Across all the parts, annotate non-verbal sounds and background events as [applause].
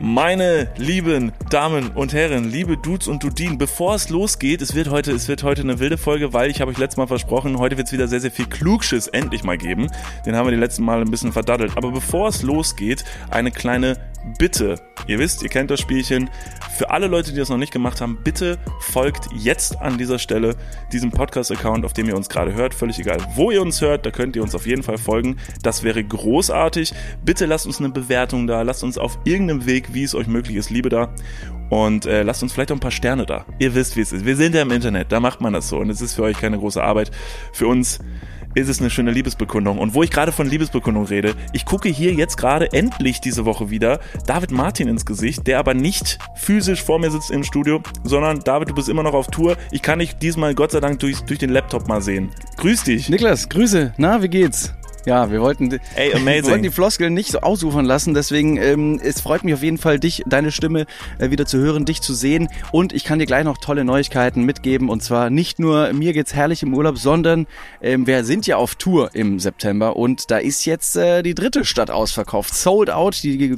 Meine lieben Damen und Herren, liebe Dudes und Dudin, bevor es losgeht, es wird heute, es wird heute eine wilde Folge, weil ich habe euch letztes Mal versprochen, heute wird es wieder sehr, sehr viel Klugschiss endlich mal geben. Den haben wir die letzten Mal ein bisschen verdaddelt. Aber bevor es losgeht, eine kleine Bitte. Ihr wisst, ihr kennt das Spielchen. Für alle Leute, die das noch nicht gemacht haben, bitte folgt jetzt an dieser Stelle diesem Podcast-Account, auf dem ihr uns gerade hört. Völlig egal, wo ihr uns hört, da könnt ihr uns auf jeden Fall folgen. Das wäre großartig. Bitte lasst uns eine Bewertung da, lasst uns auf irgendeinem Weg, wie es euch möglich ist, Liebe da. Und äh, lasst uns vielleicht auch ein paar Sterne da. Ihr wisst, wie es ist. Wir sind ja im Internet, da macht man das so. Und es ist für euch keine große Arbeit. Für uns ist es eine schöne Liebesbekundung. Und wo ich gerade von Liebesbekundung rede, ich gucke hier jetzt gerade endlich diese Woche wieder David Martin ins Gesicht, der aber nicht physisch vor mir sitzt im Studio, sondern David, du bist immer noch auf Tour. Ich kann dich diesmal Gott sei Dank durch, durch den Laptop mal sehen. Grüß dich. Niklas, Grüße. Na, wie geht's? Ja, wir wollten, Ey, [laughs] wir wollten die Floskeln nicht so ausufern lassen, deswegen ähm, es freut mich auf jeden Fall, dich, deine Stimme äh, wieder zu hören, dich zu sehen. Und ich kann dir gleich noch tolle Neuigkeiten mitgeben. Und zwar nicht nur mir geht's herrlich im Urlaub, sondern ähm, wir sind ja auf Tour im September. Und da ist jetzt äh, die dritte Stadt ausverkauft, sold out, die,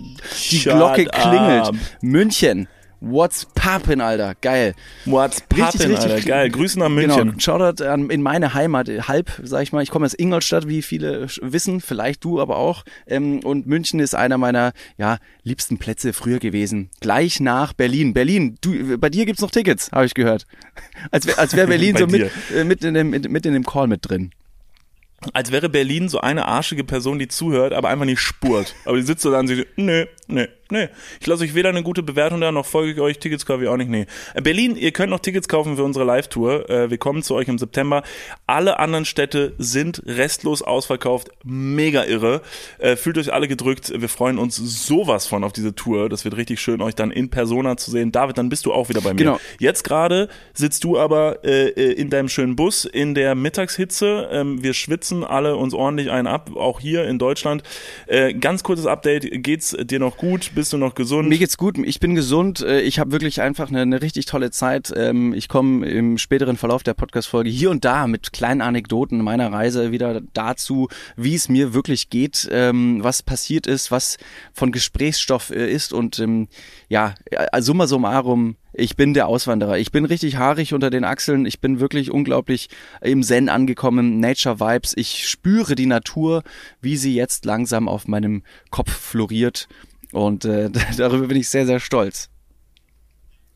die Glocke klingelt, up. München. What's poppin', Alter? Geil. What's poppin', Alter? Geil. Grüße nach München. Genau. Shoutout an, in meine Heimat, äh, halb, sag ich mal. Ich komme aus Ingolstadt, wie viele wissen, vielleicht du aber auch. Ähm, und München ist einer meiner ja, liebsten Plätze früher gewesen. Gleich nach Berlin. Berlin, du, bei dir gibt's noch Tickets, habe ich gehört. Als wäre als wär [laughs] Berlin so mit, äh, mit, in dem, mit, mit in dem Call mit drin. Als wäre Berlin so eine arschige Person, die zuhört, aber einfach nicht spurt. Aber die sitzt so da und sagt, nö, nö, nö. Ich lasse euch weder eine gute Bewertung da, noch folge ich euch. Tickets kaufe ich auch nicht, nee. Äh, Berlin, ihr könnt noch Tickets kaufen für unsere Live-Tour. Äh, Wir kommen zu euch im September. Alle anderen Städte sind restlos ausverkauft. Mega irre. Äh, Fühlt euch alle gedrückt. Wir freuen uns sowas von auf diese Tour. Das wird richtig schön, euch dann in Persona zu sehen. David, dann bist du auch wieder bei mir. Genau. Jetzt gerade sitzt du aber äh, in deinem schönen Bus in der Mittagshitze. Ähm, wir schwitzen alle uns ordentlich einen ab, auch hier in Deutschland. Äh, ganz kurzes Update, geht's dir noch gut? Bist du noch gesund? Mir geht's gut, ich bin gesund, äh, ich habe wirklich einfach eine, eine richtig tolle Zeit. Ähm, Ich komme im späteren Verlauf der Podcast-Folge hier und da mit kleinen Anekdoten meiner Reise wieder dazu, wie es mir wirklich geht, ähm, was passiert ist, was von Gesprächsstoff äh, ist und ähm, ja, äh, summa summarum, ich bin der Auswanderer. Ich bin richtig haarig unter den Achseln. Ich bin wirklich unglaublich im Zen angekommen. Nature Vibes. Ich spüre die Natur, wie sie jetzt langsam auf meinem Kopf floriert. Und äh, [laughs] darüber bin ich sehr, sehr stolz.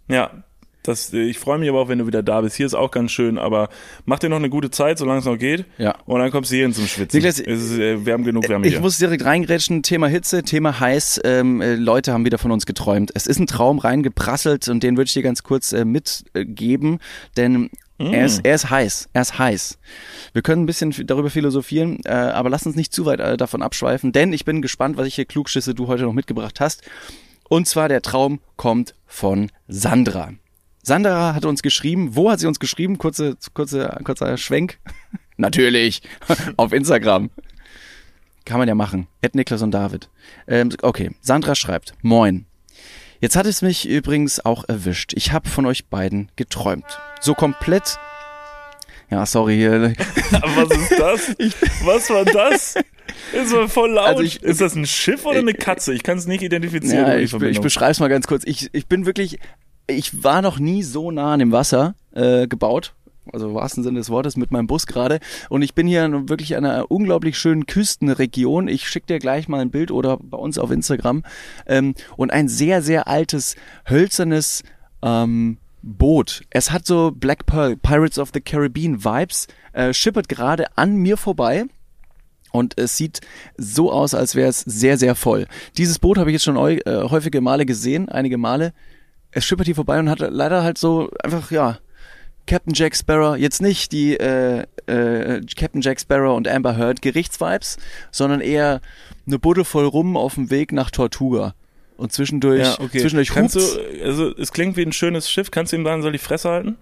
Ja, das, äh, ich freue mich aber auch, wenn du wieder da bist. Hier ist auch ganz schön, aber mach dir noch eine gute Zeit, solange es noch geht. Ja. Und dann kommst du hierhin zum Schwitzen. Niklas, es ist, äh, wir haben genug Wärme Ich hier. muss direkt reingrätschen. Thema Hitze, Thema heiß. Ähm, äh, Leute haben wieder von uns geträumt. Es ist ein Traum reingeprasselt und den würde ich dir ganz kurz äh, mitgeben, denn er, ist, er ist heiß. Er ist heiß. Wir können ein bisschen darüber philosophieren, äh, aber lass uns nicht zu weit äh, davon abschweifen, denn ich bin gespannt, was ich hier Klugschüsse du heute noch mitgebracht hast. Und zwar der Traum kommt von Sandra. Sandra hat uns geschrieben. Wo hat sie uns geschrieben? Kurze, kurze, kurzer Schwenk. [laughs] Natürlich. [laughs] Auf Instagram. Kann man ja machen. Ed Niklas und David. Ähm, okay, Sandra schreibt. Moin. Jetzt hat es mich übrigens auch erwischt. Ich habe von euch beiden geträumt. So komplett. Ja, sorry. hier. [laughs] was ist das? [laughs] Was war das? Das war voll laut. Also ich- ist das ein Schiff oder eine Katze? Ich kann es nicht identifizieren. Ja, ich, ich beschreibe es mal ganz kurz. Ich, ich bin wirklich, ich war noch nie so nah an dem Wasser äh, gebaut. Also im wahrsten Sinne des Wortes mit meinem Bus gerade. Und ich bin hier in wirklich einer unglaublich schönen Küstenregion. Ich schicke dir gleich mal ein Bild oder bei uns auf Instagram. Ähm, und ein sehr, sehr altes, hölzernes ähm, Boot. Es hat so Black Pearl, Pirates of the Caribbean Vibes, äh, schippert gerade an mir vorbei. Und es sieht so aus, als wäre es sehr, sehr voll. Dieses Boot habe ich jetzt schon äh, häufige Male gesehen, einige Male. Es schippert hier vorbei und hat leider halt so einfach, ja, Captain Jack Sparrow, jetzt nicht die äh, äh, Captain Jack Sparrow und Amber Heard Gerichtsvibes, sondern eher eine Buddel voll rum auf dem Weg nach Tortuga. Und zwischendurch, ja, okay. zwischendurch Kannst hupt's. du, also es klingt wie ein schönes Schiff. Kannst du ihm sagen, soll die Fresse halten?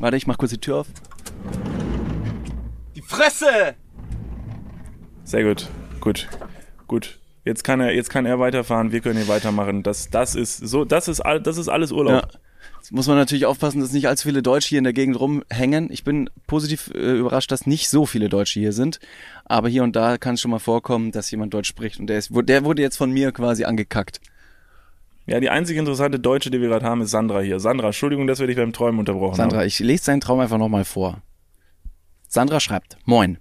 Warte, ich mach kurz die Tür auf. Die Fresse! Sehr gut, gut, gut. Jetzt kann er, jetzt kann er weiterfahren. Wir können hier weitermachen. Das, das ist so, das ist all, das ist alles Urlaub. Ja. Muss man natürlich aufpassen, dass nicht allzu viele Deutsche hier in der Gegend rumhängen. Ich bin positiv äh, überrascht, dass nicht so viele Deutsche hier sind. Aber hier und da kann es schon mal vorkommen, dass jemand Deutsch spricht und der, ist, der wurde jetzt von mir quasi angekackt. Ja, die einzige interessante Deutsche, die wir gerade haben, ist Sandra hier. Sandra, Entschuldigung, dass wir dich beim Träumen unterbrochen Sandra, haben. ich lese seinen Traum einfach nochmal vor. Sandra schreibt, Moin.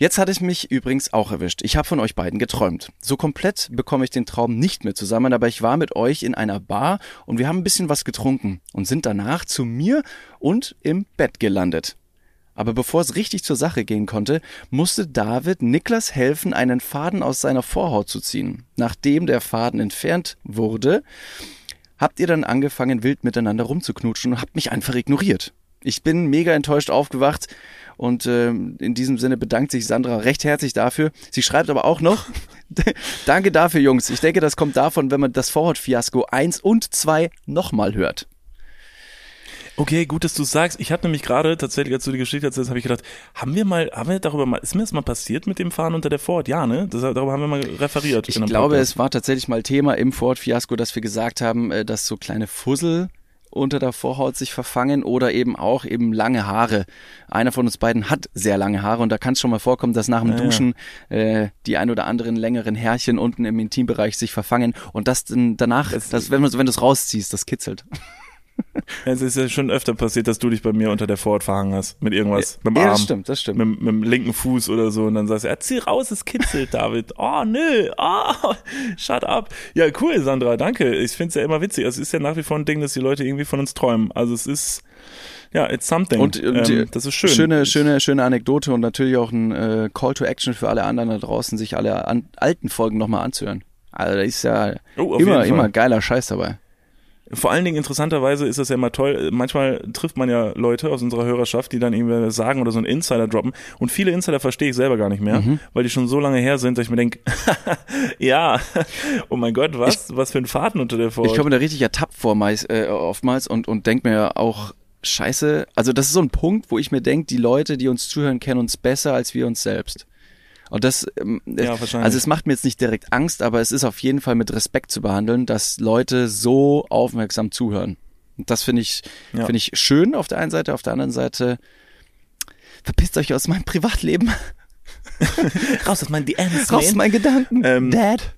Jetzt hat es mich übrigens auch erwischt. Ich habe von euch beiden geträumt. So komplett bekomme ich den Traum nicht mehr zusammen, aber ich war mit euch in einer Bar und wir haben ein bisschen was getrunken und sind danach zu mir und im Bett gelandet. Aber bevor es richtig zur Sache gehen konnte, musste David Niklas helfen, einen Faden aus seiner Vorhaut zu ziehen. Nachdem der Faden entfernt wurde, habt ihr dann angefangen, wild miteinander rumzuknutschen und habt mich einfach ignoriert. Ich bin mega enttäuscht aufgewacht und äh, in diesem Sinne bedankt sich Sandra recht herzlich dafür. Sie schreibt aber auch noch, [laughs] danke dafür, Jungs. Ich denke, das kommt davon, wenn man das Vorhaut-Fiasko 1 und 2 nochmal hört. Okay, gut, dass du sagst. Ich habe nämlich gerade tatsächlich, als du die Geschichte erzählst, habe ich gedacht, haben wir mal, haben wir darüber mal, ist mir das mal passiert mit dem Fahren unter der Ford? Ja, ne? Das, darüber haben wir mal referiert. Ich glaube, Podcast. es war tatsächlich mal Thema im Ford-Fiasko, dass wir gesagt haben, äh, dass so kleine Fussel unter der Vorhaut sich verfangen oder eben auch eben lange Haare. Einer von uns beiden hat sehr lange Haare und da kann es schon mal vorkommen, dass nach dem ja, Duschen äh, die ein oder anderen längeren Härchen unten im Intimbereich sich verfangen und das dann danach, das, wenn, wenn du es rausziehst, das kitzelt. [laughs] Es ist ja schon öfter passiert, dass du dich bei mir unter der Vorhaut verhangen hast. Mit irgendwas. Mit dem ja, Arm. das stimmt, das stimmt. Mit, mit, dem linken Fuß oder so. Und dann sagst du, ja, zieh raus, es kitzelt, [laughs] David. Oh, nö. Oh, shut up. Ja, cool, Sandra, danke. Ich finde es ja immer witzig. Es ist ja nach wie vor ein Ding, dass die Leute irgendwie von uns träumen. Also es ist, ja, it's something. Und, und ähm, das ist schön. Schöne, schöne, schöne Anekdote und natürlich auch ein äh, Call to Action für alle anderen da draußen, sich alle an, alten Folgen nochmal anzuhören. Also da ist ja oh, immer, immer geiler Scheiß dabei. Vor allen Dingen interessanterweise ist das ja immer toll. Manchmal trifft man ja Leute aus unserer Hörerschaft, die dann irgendwie sagen oder so einen Insider droppen. Und viele Insider verstehe ich selber gar nicht mehr, mhm. weil die schon so lange her sind, dass ich mir denke, [laughs] ja, oh mein Gott, was? Ich, was für ein Faden unter der Vorhaut. Ich komme da richtig ertappt vor meist, äh, oftmals und, und denke mir auch, scheiße, also das ist so ein Punkt, wo ich mir denke, die Leute, die uns zuhören, kennen uns besser als wir uns selbst. Und das, ähm, ja, also es macht mir jetzt nicht direkt Angst, aber es ist auf jeden Fall mit Respekt zu behandeln, dass Leute so aufmerksam zuhören. Und das finde ich, ja. finde ich schön auf der einen Seite, auf der anderen Seite verpisst euch aus meinem Privatleben. [laughs] Raus aus meinen DMs. Raus aus meinen Gedanken. Ähm, Dad.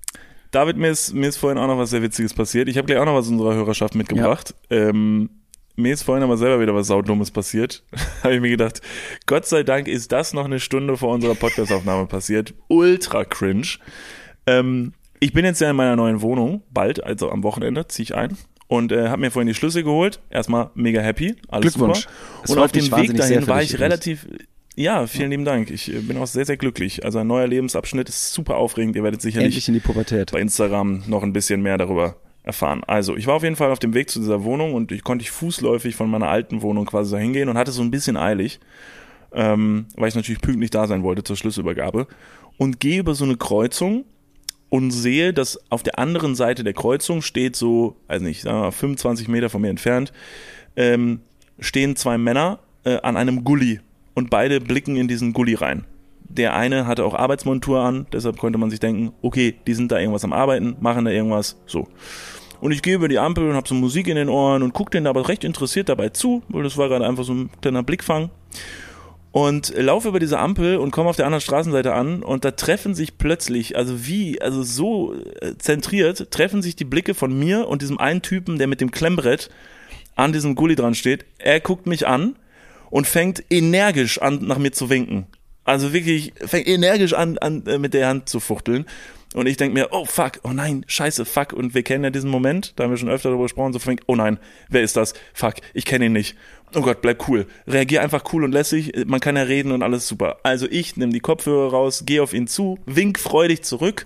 David, mir ist, mir ist vorhin auch noch was sehr Witziges passiert. Ich habe gleich auch noch was unserer Hörerschaft mitgebracht. Ja. Ähm, mir ist vorhin aber selber wieder was Saudummes passiert. [laughs] habe ich mir gedacht, Gott sei Dank ist das noch eine Stunde vor unserer Podcastaufnahme passiert. Ultra cringe. Ähm, ich bin jetzt ja in meiner neuen Wohnung, bald, also am Wochenende, ziehe ich ein. Und äh, habe mir vorhin die Schlüssel geholt. Erstmal mega happy. Alles Glückwunsch. Super. Und auf dem Weg dahin war ich relativ, ja, vielen lieben Dank. Ich äh, bin auch sehr, sehr glücklich. Also ein neuer Lebensabschnitt ist super aufregend. Ihr werdet sicherlich in die Pubertät. bei Instagram noch ein bisschen mehr darüber erfahren. Also, ich war auf jeden Fall auf dem Weg zu dieser Wohnung und ich konnte ich fußläufig von meiner alten Wohnung quasi da hingehen und hatte so ein bisschen eilig, ähm, weil ich natürlich pünktlich da sein wollte zur Schlüsselübergabe und gehe über so eine Kreuzung und sehe, dass auf der anderen Seite der Kreuzung steht so, also nicht, sagen wir mal 25 Meter von mir entfernt, ähm, stehen zwei Männer äh, an einem Gully und beide blicken in diesen Gully rein. Der eine hatte auch Arbeitsmontur an, deshalb konnte man sich denken, okay, die sind da irgendwas am Arbeiten, machen da irgendwas, so. Und ich gehe über die Ampel und habe so Musik in den Ohren und gucke denen aber recht interessiert dabei zu, weil das war gerade einfach so ein kleiner Blickfang. Und laufe über diese Ampel und komme auf der anderen Straßenseite an und da treffen sich plötzlich, also wie, also so äh, zentriert, treffen sich die Blicke von mir und diesem einen Typen, der mit dem Klemmbrett an diesem Gully dran steht. Er guckt mich an und fängt energisch an, nach mir zu winken. Also wirklich fängt energisch an, an äh, mit der Hand zu fuchteln. Und ich denke mir, oh fuck, oh nein, scheiße, fuck. Und wir kennen ja diesen Moment, da haben wir schon öfter darüber gesprochen, so fängt, oh nein, wer ist das? Fuck, ich kenne ihn nicht. Oh Gott, bleib cool. Reagier einfach cool und lässig, man kann ja reden und alles super. Also ich nehme die Kopfhörer raus, gehe auf ihn zu, wink freudig zurück,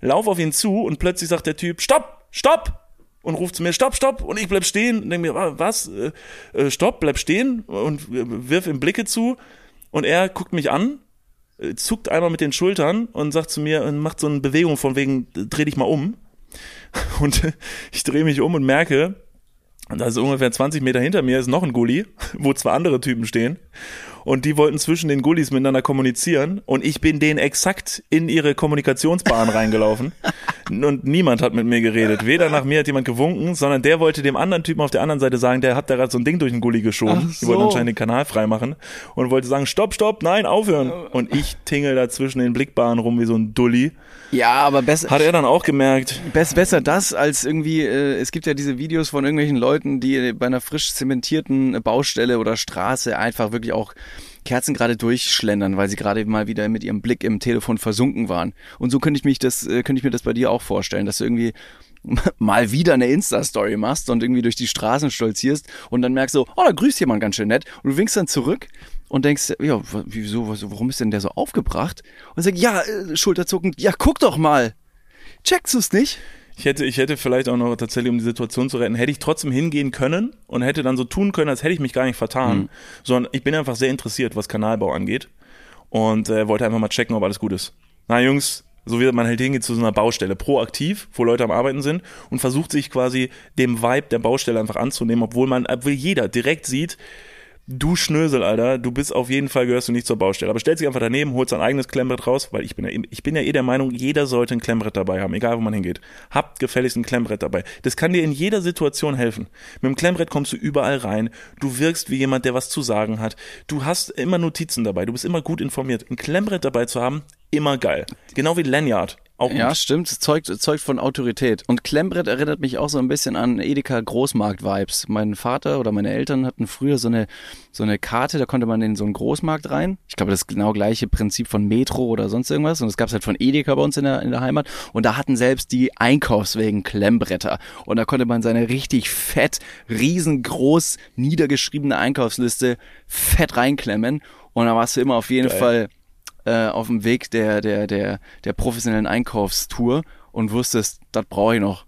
lauf auf ihn zu und plötzlich sagt der Typ, stopp, stopp! Und ruft zu mir, stopp, stopp! Und ich bleib stehen und denke mir, was? Äh, äh, stopp, bleib stehen und wirf ihm Blicke zu. Und er guckt mich an, äh, zuckt einmal mit den Schultern und sagt zu mir und macht so eine Bewegung von wegen, dreh dich mal um. [laughs] Und ich drehe mich um und merke, da ist ungefähr 20 Meter hinter mir ist noch ein Gully, [laughs] wo zwei andere Typen stehen. Und die wollten zwischen den Gullis miteinander kommunizieren und ich bin denen exakt in ihre Kommunikationsbahn reingelaufen [laughs] und niemand hat mit mir geredet. Weder nach mir hat jemand gewunken, sondern der wollte dem anderen Typen auf der anderen Seite sagen, der hat da gerade so ein Ding durch den Gully geschoben. Ach Die wollten so. anscheinend den Kanal freimachen und wollte sagen, stopp, stopp, nein, aufhören. Und ich tingel da zwischen den Blickbahnen rum wie so ein Dulli. Ja, aber besser. Hat er dann auch gemerkt. Bess, besser das als irgendwie, äh, es gibt ja diese Videos von irgendwelchen Leuten, die bei einer frisch zementierten Baustelle oder Straße einfach wirklich auch Kerzen gerade durchschlendern, weil sie gerade mal wieder mit ihrem Blick im Telefon versunken waren. Und so könnte ich mich das, äh, könnte ich mir das bei dir auch vorstellen, dass du irgendwie [laughs] mal wieder eine Insta-Story machst und irgendwie durch die Straßen stolzierst und dann merkst du, oh, da grüßt jemand ganz schön nett und du winkst dann zurück und denkst, ja, wieso, warum ist denn der so aufgebracht? Und sagst, ja, äh, schulterzuckend, ja, guck doch mal. Checkst du's nicht? Ich hätte, ich hätte vielleicht auch noch tatsächlich, um die Situation zu retten, hätte ich trotzdem hingehen können und hätte dann so tun können, als hätte ich mich gar nicht vertan, sondern ich bin einfach sehr interessiert, was Kanalbau angeht und äh, wollte einfach mal checken, ob alles gut ist. Na Jungs, so wie man halt hingeht zu so einer Baustelle, proaktiv, wo Leute am Arbeiten sind und versucht sich quasi dem Vibe der Baustelle einfach anzunehmen, obwohl man, obwohl jeder direkt sieht, du Schnösel, Alter, du bist auf jeden Fall, gehörst du nicht zur Baustelle. Aber stellt sich einfach daneben, holt sein eigenes Klemmbrett raus, weil ich bin, ja, ich bin ja eh der Meinung, jeder sollte ein Klemmbrett dabei haben, egal wo man hingeht. Habt gefälligst ein Klemmbrett dabei. Das kann dir in jeder Situation helfen. Mit dem Klemmbrett kommst du überall rein. Du wirkst wie jemand, der was zu sagen hat. Du hast immer Notizen dabei. Du bist immer gut informiert. Ein Klemmbrett dabei zu haben, immer geil. Genau wie Lanyard. Auch Ja, gut. stimmt. Es zeugt, es zeugt von Autorität. Und Klemmbrett erinnert mich auch so ein bisschen an Edeka Großmarkt-Vibes. Mein Vater oder meine Eltern hatten früher so eine, so eine Karte, da konnte man in so einen Großmarkt rein. Ich glaube, das genau gleiche Prinzip von Metro oder sonst irgendwas. Und das gab es halt von Edeka bei uns in der, in der Heimat. Und da hatten selbst die Einkaufswegen Klemmbretter. Und da konnte man seine richtig fett, riesengroß niedergeschriebene Einkaufsliste fett reinklemmen. Und da warst du immer auf jeden Geil. Fall äh, auf dem Weg der, der, der, der professionellen Einkaufstour und wusstest, das brauche ich noch.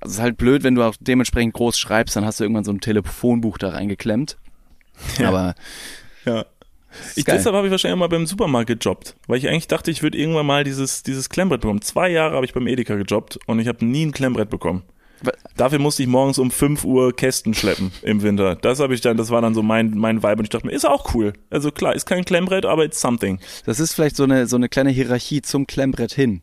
Also es ist halt blöd, wenn du auch dementsprechend groß schreibst, dann hast du irgendwann so ein Telefonbuch da reingeklemmt. Ja. Aber Ja. Ich, geil. deshalb habe ich wahrscheinlich mal beim Supermarkt gejobbt, weil ich eigentlich dachte, ich würde irgendwann mal dieses, dieses Klemmbrett bekommen. Zwei Jahre habe ich beim Edeka gejobbt und ich habe nie ein Klemmbrett bekommen. Dafür musste ich morgens um 5 Uhr Kästen schleppen im Winter. Das habe ich dann, das war dann so mein, mein Vibe und ich dachte mir, ist auch cool. Also klar, ist kein Klemmbrett, aber it's something. das ist vielleicht so eine, so eine kleine Hierarchie zum Klemmbrett hin.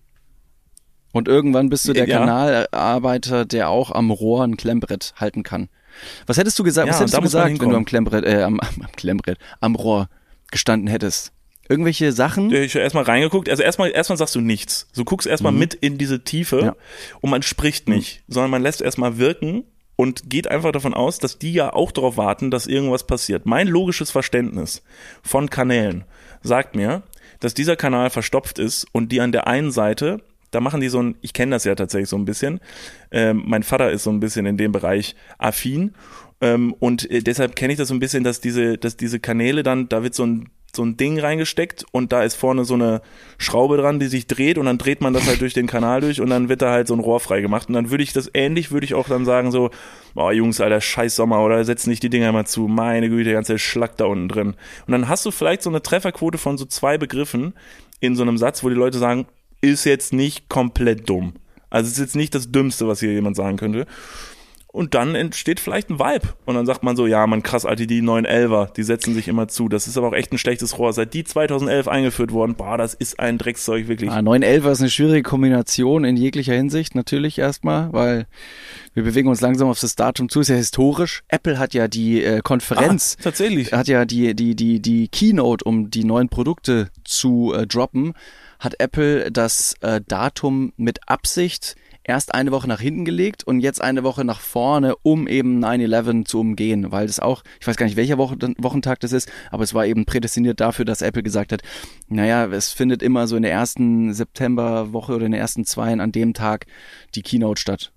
Und irgendwann bist du der Ja. Kanalarbeiter, der auch am Rohr ein Klemmbrett halten kann. Was hättest du gesagt, Ja, was hättest du gesagt, wenn du am Klemmbrett, äh, am, [laughs] am Klemmbrett, am Rohr gestanden hättest? Irgendwelche Sachen? Ich habe erstmal reingeguckt. Also erstmal, erstmal sagst du nichts. Du guckst erstmal mit in diese Tiefe Ja. und man spricht nicht, sondern man lässt erstmal wirken und geht einfach davon aus, dass die ja auch darauf warten, dass irgendwas passiert. Mein logisches Verständnis von Kanälen sagt mir, dass dieser Kanal verstopft ist und die an der einen Seite, da machen die so ein, ich kenne das ja tatsächlich so ein bisschen, ähm, mein Vater ist so ein bisschen in dem Bereich affin ähm, und äh, deshalb kenne ich das so ein bisschen, dass diese, dass diese Kanäle dann, da wird so ein so ein Ding reingesteckt und da ist vorne so eine Schraube dran, die sich dreht und dann dreht man das halt durch den Kanal durch und dann wird da halt so ein Rohr frei gemacht und dann würde ich das ähnlich, würde ich auch dann sagen so, oh Jungs, alter scheiß Sommer oder setzen nicht die Dinger mal zu, meine Güte, der ganze Schlack da unten drin. Und dann hast du vielleicht so eine Trefferquote von so zwei Begriffen in so einem Satz, wo die Leute sagen, ist jetzt nicht komplett dumm. Also ist jetzt nicht das Dümmste, was hier jemand sagen könnte. Und dann entsteht vielleicht ein Vibe. Und dann sagt man so, ja, man krass, Alter, die 911er, die setzen sich immer zu. Das ist aber auch echt ein schlechtes Rohr. Seit die 2011 eingeführt wurden, boah, das ist ein Dreckszeug, wirklich. Ah, 911 ist eine schwierige Kombination in jeglicher Hinsicht natürlich erstmal, weil wir bewegen uns langsam auf das Datum zu, ist ja historisch. Apple hat ja die äh, Konferenz, Ah, tatsächlich. hat ja die, die, die, die Keynote, um die neuen Produkte zu äh, droppen, hat Apple das äh, Datum mit Absicht erst eine Woche nach hinten gelegt und jetzt eine Woche nach vorne, um eben 9-11 zu umgehen, weil das auch, ich weiß gar nicht, welcher Woche, Wochentag das ist, aber es war eben prädestiniert dafür, dass Apple gesagt hat, naja, es findet immer so in der ersten Septemberwoche oder in den ersten zweien an dem Tag die Keynote statt.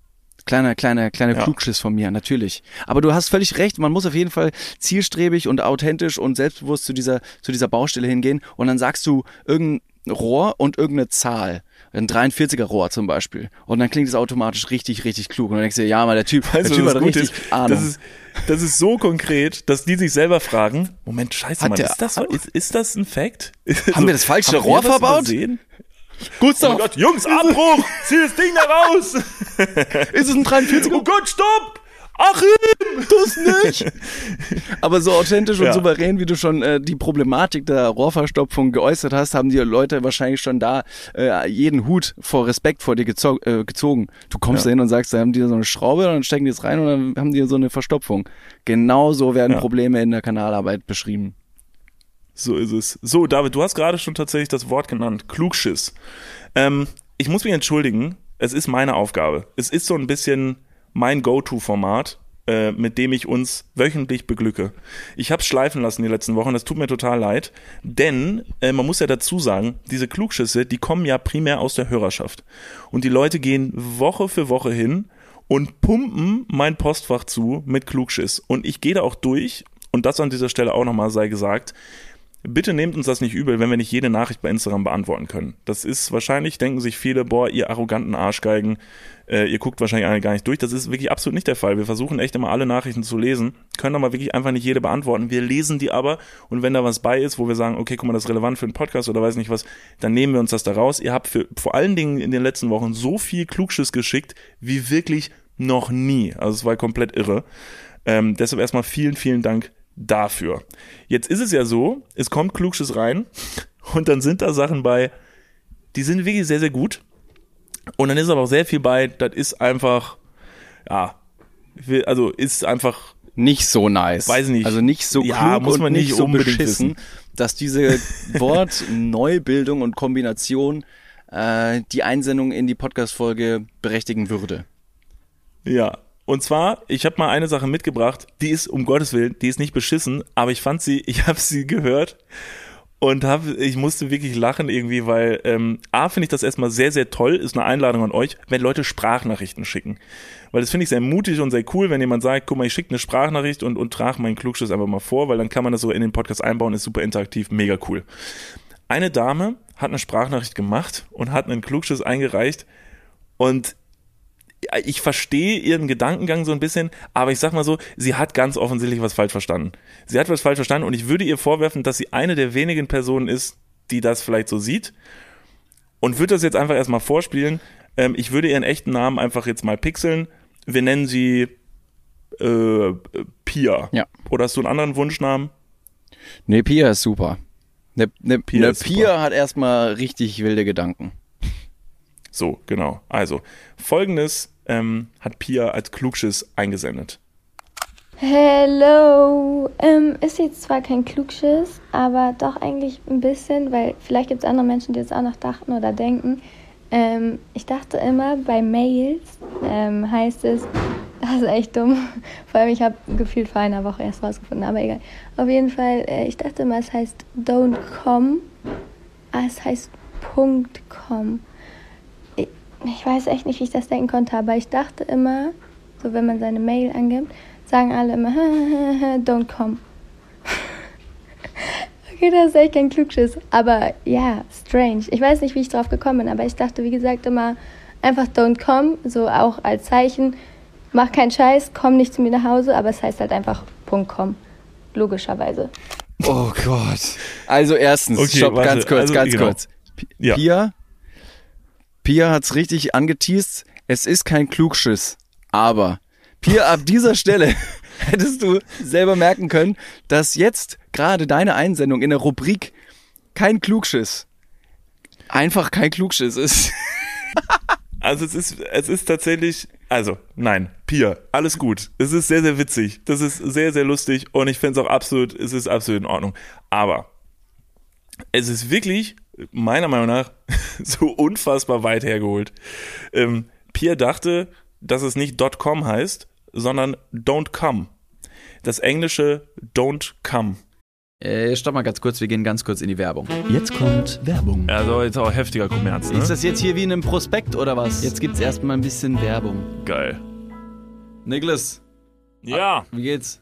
Kleiner, kleiner, kleiner Ja. Klugschiss von mir, natürlich. Aber du hast völlig recht, man muss auf jeden Fall zielstrebig und authentisch und selbstbewusst zu dieser, zu dieser Baustelle hingehen und dann sagst du irgendein Rohr und irgendeine Zahl. Ein 43er Rohr zum Beispiel. Und dann klingt es automatisch richtig, richtig klug. Und dann denkst du, dir, ja, mal der Typ, Weißt der du, Typ hat richtig ist? Ahnung. Das ist, das ist so konkret, dass die sich selber fragen, Moment, scheiße, Mann, der- ist das, ist, ist das ein Fact? Haben wir das falsche Rohr verbaut? übersehen? Oh Gustav, mein Gott, Jungs, Abbruch! Zieh das Ding da raus! ist es ein 43er? Oh Gott, stopp! Achim, das nicht! [laughs] Aber so authentisch und Ja. souverän, wie du schon äh, die Problematik der Rohrverstopfung geäußert hast, haben die Leute wahrscheinlich schon da äh, jeden Hut vor Respekt vor dir gezo äh, gezogen. Du kommst Ja. da hin und sagst, da haben die so eine Schraube, dann stecken die es rein und dann haben die so eine Verstopfung. Genau so werden Ja. Probleme in der Kanalarbeit beschrieben. So ist es. So, David, du hast gerade schon tatsächlich das Wort genannt. Klugschiss. Ähm, ich muss mich entschuldigen. Es ist meine Aufgabe. Es ist so ein bisschen mein Go-To-Format, äh, mit dem ich uns wöchentlich beglücke. Ich habe schleifen lassen die letzten Wochen. Das tut mir total leid. Denn äh, man muss ja dazu sagen, diese Klugschüsse, die kommen ja primär aus der Hörerschaft. Und die Leute gehen Woche für Woche hin und pumpen mein Postfach zu mit Klugschiss. Und ich gehe da auch durch. Und das an dieser Stelle auch nochmal sei gesagt. Bitte nehmt uns das nicht übel, wenn wir nicht jede Nachricht bei Instagram beantworten können. Das ist wahrscheinlich, denken sich viele, boah, ihr arroganten Arschgeigen, äh, ihr guckt wahrscheinlich alle gar nicht durch. Das ist wirklich absolut nicht der Fall. Wir versuchen echt immer alle Nachrichten zu lesen, können aber wirklich einfach nicht jede beantworten. Wir lesen die aber und wenn da was bei ist, wo wir sagen, okay, guck mal, das ist relevant für einen Podcast oder weiß nicht was, dann nehmen wir uns das da raus. Ihr habt für, vor allen Dingen in den letzten Wochen so viel Klugschiss geschickt, wie wirklich noch nie. Also es war komplett irre. Ähm, deshalb erstmal vielen, vielen Dank dafür. Jetzt ist es ja so, es kommt Klugschiss rein [laughs] und dann sind da Sachen bei, die sind wirklich sehr, sehr gut. Und dann ist aber auch sehr viel bei, das ist einfach, ja, also ist einfach, Nicht so nice. Weiß nicht. Also nicht so Ja, klug muss und man nicht nicht so unbedingt beschissen, wissen. dass diese [laughs] Wortneubildung und Kombination äh, die Einsendung in die Podcast-Folge berechtigen würde. ja. Und zwar, ich habe mal eine Sache mitgebracht, die ist, um Gottes Willen, die ist nicht beschissen, aber ich fand sie, [laughs] ich habe sie gehört und hab, ich musste wirklich lachen irgendwie, weil ähm, A finde ich das erstmal sehr, sehr toll, ist eine Einladung an euch, wenn Leute Sprachnachrichten schicken. Weil das finde ich sehr mutig und sehr cool, wenn jemand sagt, guck mal, ich schicke eine Sprachnachricht und, und trage meinen Klugschiss einfach mal vor, weil dann kann man das so in den Podcast einbauen, ist super interaktiv, mega cool. Eine Dame hat eine Sprachnachricht gemacht und hat einen Klugschiss eingereicht und ich verstehe ihren Gedankengang so ein bisschen, aber ich sag mal so, sie hat ganz offensichtlich was falsch verstanden. Sie hat was falsch verstanden und ich würde ihr vorwerfen, dass sie eine der wenigen Personen ist, die das vielleicht so sieht und würde das jetzt einfach erstmal vorspielen. Ähm, ich würde ihren echten Namen einfach jetzt mal pixeln. Wir nennen sie äh, Pia. Ja. Oder hast du einen anderen Wunschnamen? Ne, Pia ist super. Ne, ne, Pia ne ist super. Pia hat erstmal richtig wilde Gedanken. So, genau. Also, folgendes ähm, hat Pia als Klugschiss eingesendet. Hello. Ähm, ist jetzt zwar kein Klugschiss, aber doch eigentlich ein bisschen, weil vielleicht gibt es andere Menschen, die jetzt auch noch dachten oder denken. Ähm, ich dachte immer, bei Mails ähm, heißt es, [laughs] das ist echt dumm. Vor allem, ich habe gefühlt vor einer Woche erst rausgefunden, aber egal. Auf jeden Fall, äh, ich dachte immer, es heißt don't com, aber es heißt Punkt com. Ich, weiß echt nicht, wie ich das denken konnte, aber ich dachte immer, so wenn man seine Mail angibt, sagen alle immer, [laughs] don't come. [laughs] okay, das ist echt kein Klugschiss. Aber ja, strange. Ich weiß nicht, wie ich drauf gekommen bin, aber ich dachte, wie gesagt, immer einfach don't come, so auch als Zeichen, mach keinen Scheiß, komm nicht zu mir nach Hause, aber es heißt halt einfach Punkt com. Logischerweise. Oh Gott. Also erstens, Okay, stopp, warte, ganz kurz, also, ganz genau. kurz. P Ja. Pia, Pia hat's richtig angeteased. Es ist kein Klugschiss, aber Pia, ab dieser Stelle [laughs] hättest du selber merken können, dass jetzt gerade deine Einsendung in der Rubrik kein Klugschiss einfach kein Klugschiss ist. [laughs] Also es ist, es ist tatsächlich, also nein, Pia, alles gut. Es ist sehr, sehr witzig. Das ist sehr, sehr lustig und ich finde es auch absolut, es ist absolut in Ordnung. Aber es ist wirklich, meiner Meinung nach, [laughs] so unfassbar weit hergeholt. Ähm, Pia dachte, dass es nicht .com heißt, sondern don't come. Das englische don't come. Äh, stopp mal ganz kurz, wir gehen ganz kurz in die Werbung. Jetzt kommt Werbung. Also jetzt auch heftiger Kommerz, ne? Ist das jetzt hier wie in einem Prospekt oder was? Jetzt gibt's erstmal ein bisschen Werbung. geil. Niklas, Ja, wie geht's?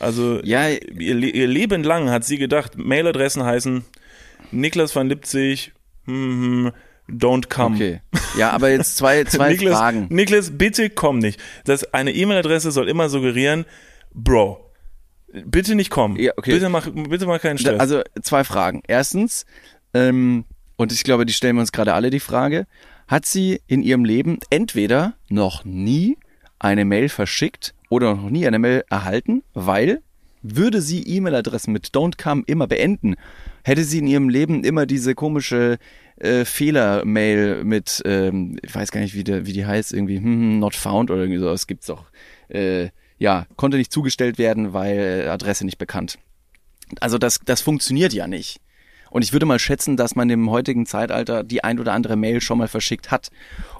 Also, Ja, ihr, ihr Leben lang hat sie gedacht, Mailadressen heißen Niklas van Lipzig, hm, hm, don't come. okay. Ja, aber jetzt zwei, [laughs] zwei Niklas, Fragen. Niklas, bitte komm nicht. Das, eine E-Mail-Adresse soll immer suggerieren, Bro, bitte nicht kommen. Ja, okay. Bitte mach, bitte mach keinen Stress. Also zwei Fragen. Erstens, ähm, und ich glaube, die stellen wir uns gerade alle die Frage, hat sie in ihrem Leben entweder noch nie eine Mail verschickt oder noch nie eine Mail erhalten, weil würde sie E-Mail-Adressen mit Don't Come immer beenden, hätte sie in ihrem Leben immer diese komische äh, Fehler-Mail mit, ähm, ich weiß gar nicht, wie, der, wie die heißt, irgendwie hm, hm, not found oder irgendwie so, das gibt's doch. Äh, ja, konnte nicht zugestellt werden, weil äh, Adresse nicht bekannt. Also das, das funktioniert ja nicht. Und ich würde mal schätzen, dass man im heutigen Zeitalter die ein oder andere Mail schon mal verschickt hat.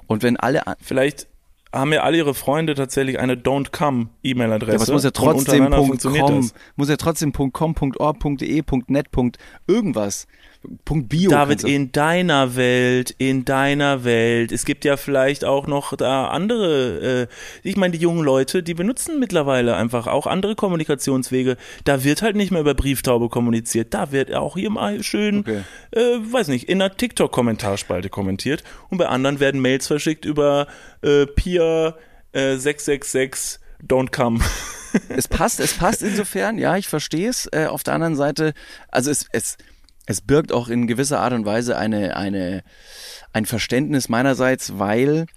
Und wenn alle, Vielleicht haben ja alle ihre Freunde tatsächlich eine Don't Come E-Mail-Adresse. ja, aber es muss ja trotzdem .com, muss ja trotzdem Punkt .com, Punkt .org, Punkt .de, Punkt .net, Punkt irgendwas, Punkt .bio. David, in deiner Welt, in deiner Welt, es gibt ja vielleicht auch noch da andere, äh, ich meine, die jungen Leute, die benutzen mittlerweile einfach auch andere Kommunikationswege. Da wird halt nicht mehr über Brieftaube kommuniziert, da wird auch hier mal schön, Okay. äh, weiß nicht, in einer TikTok-Kommentarspalte kommentiert und bei anderen werden Mails verschickt über äh, Pia äh, 666 Don't come. es passt, es passt insofern, ja, ich verstehe es. Äh, auf der anderen Seite, also es, es, es birgt auch in gewisser Art und Weise eine, eine, ein Verständnis meinerseits, weil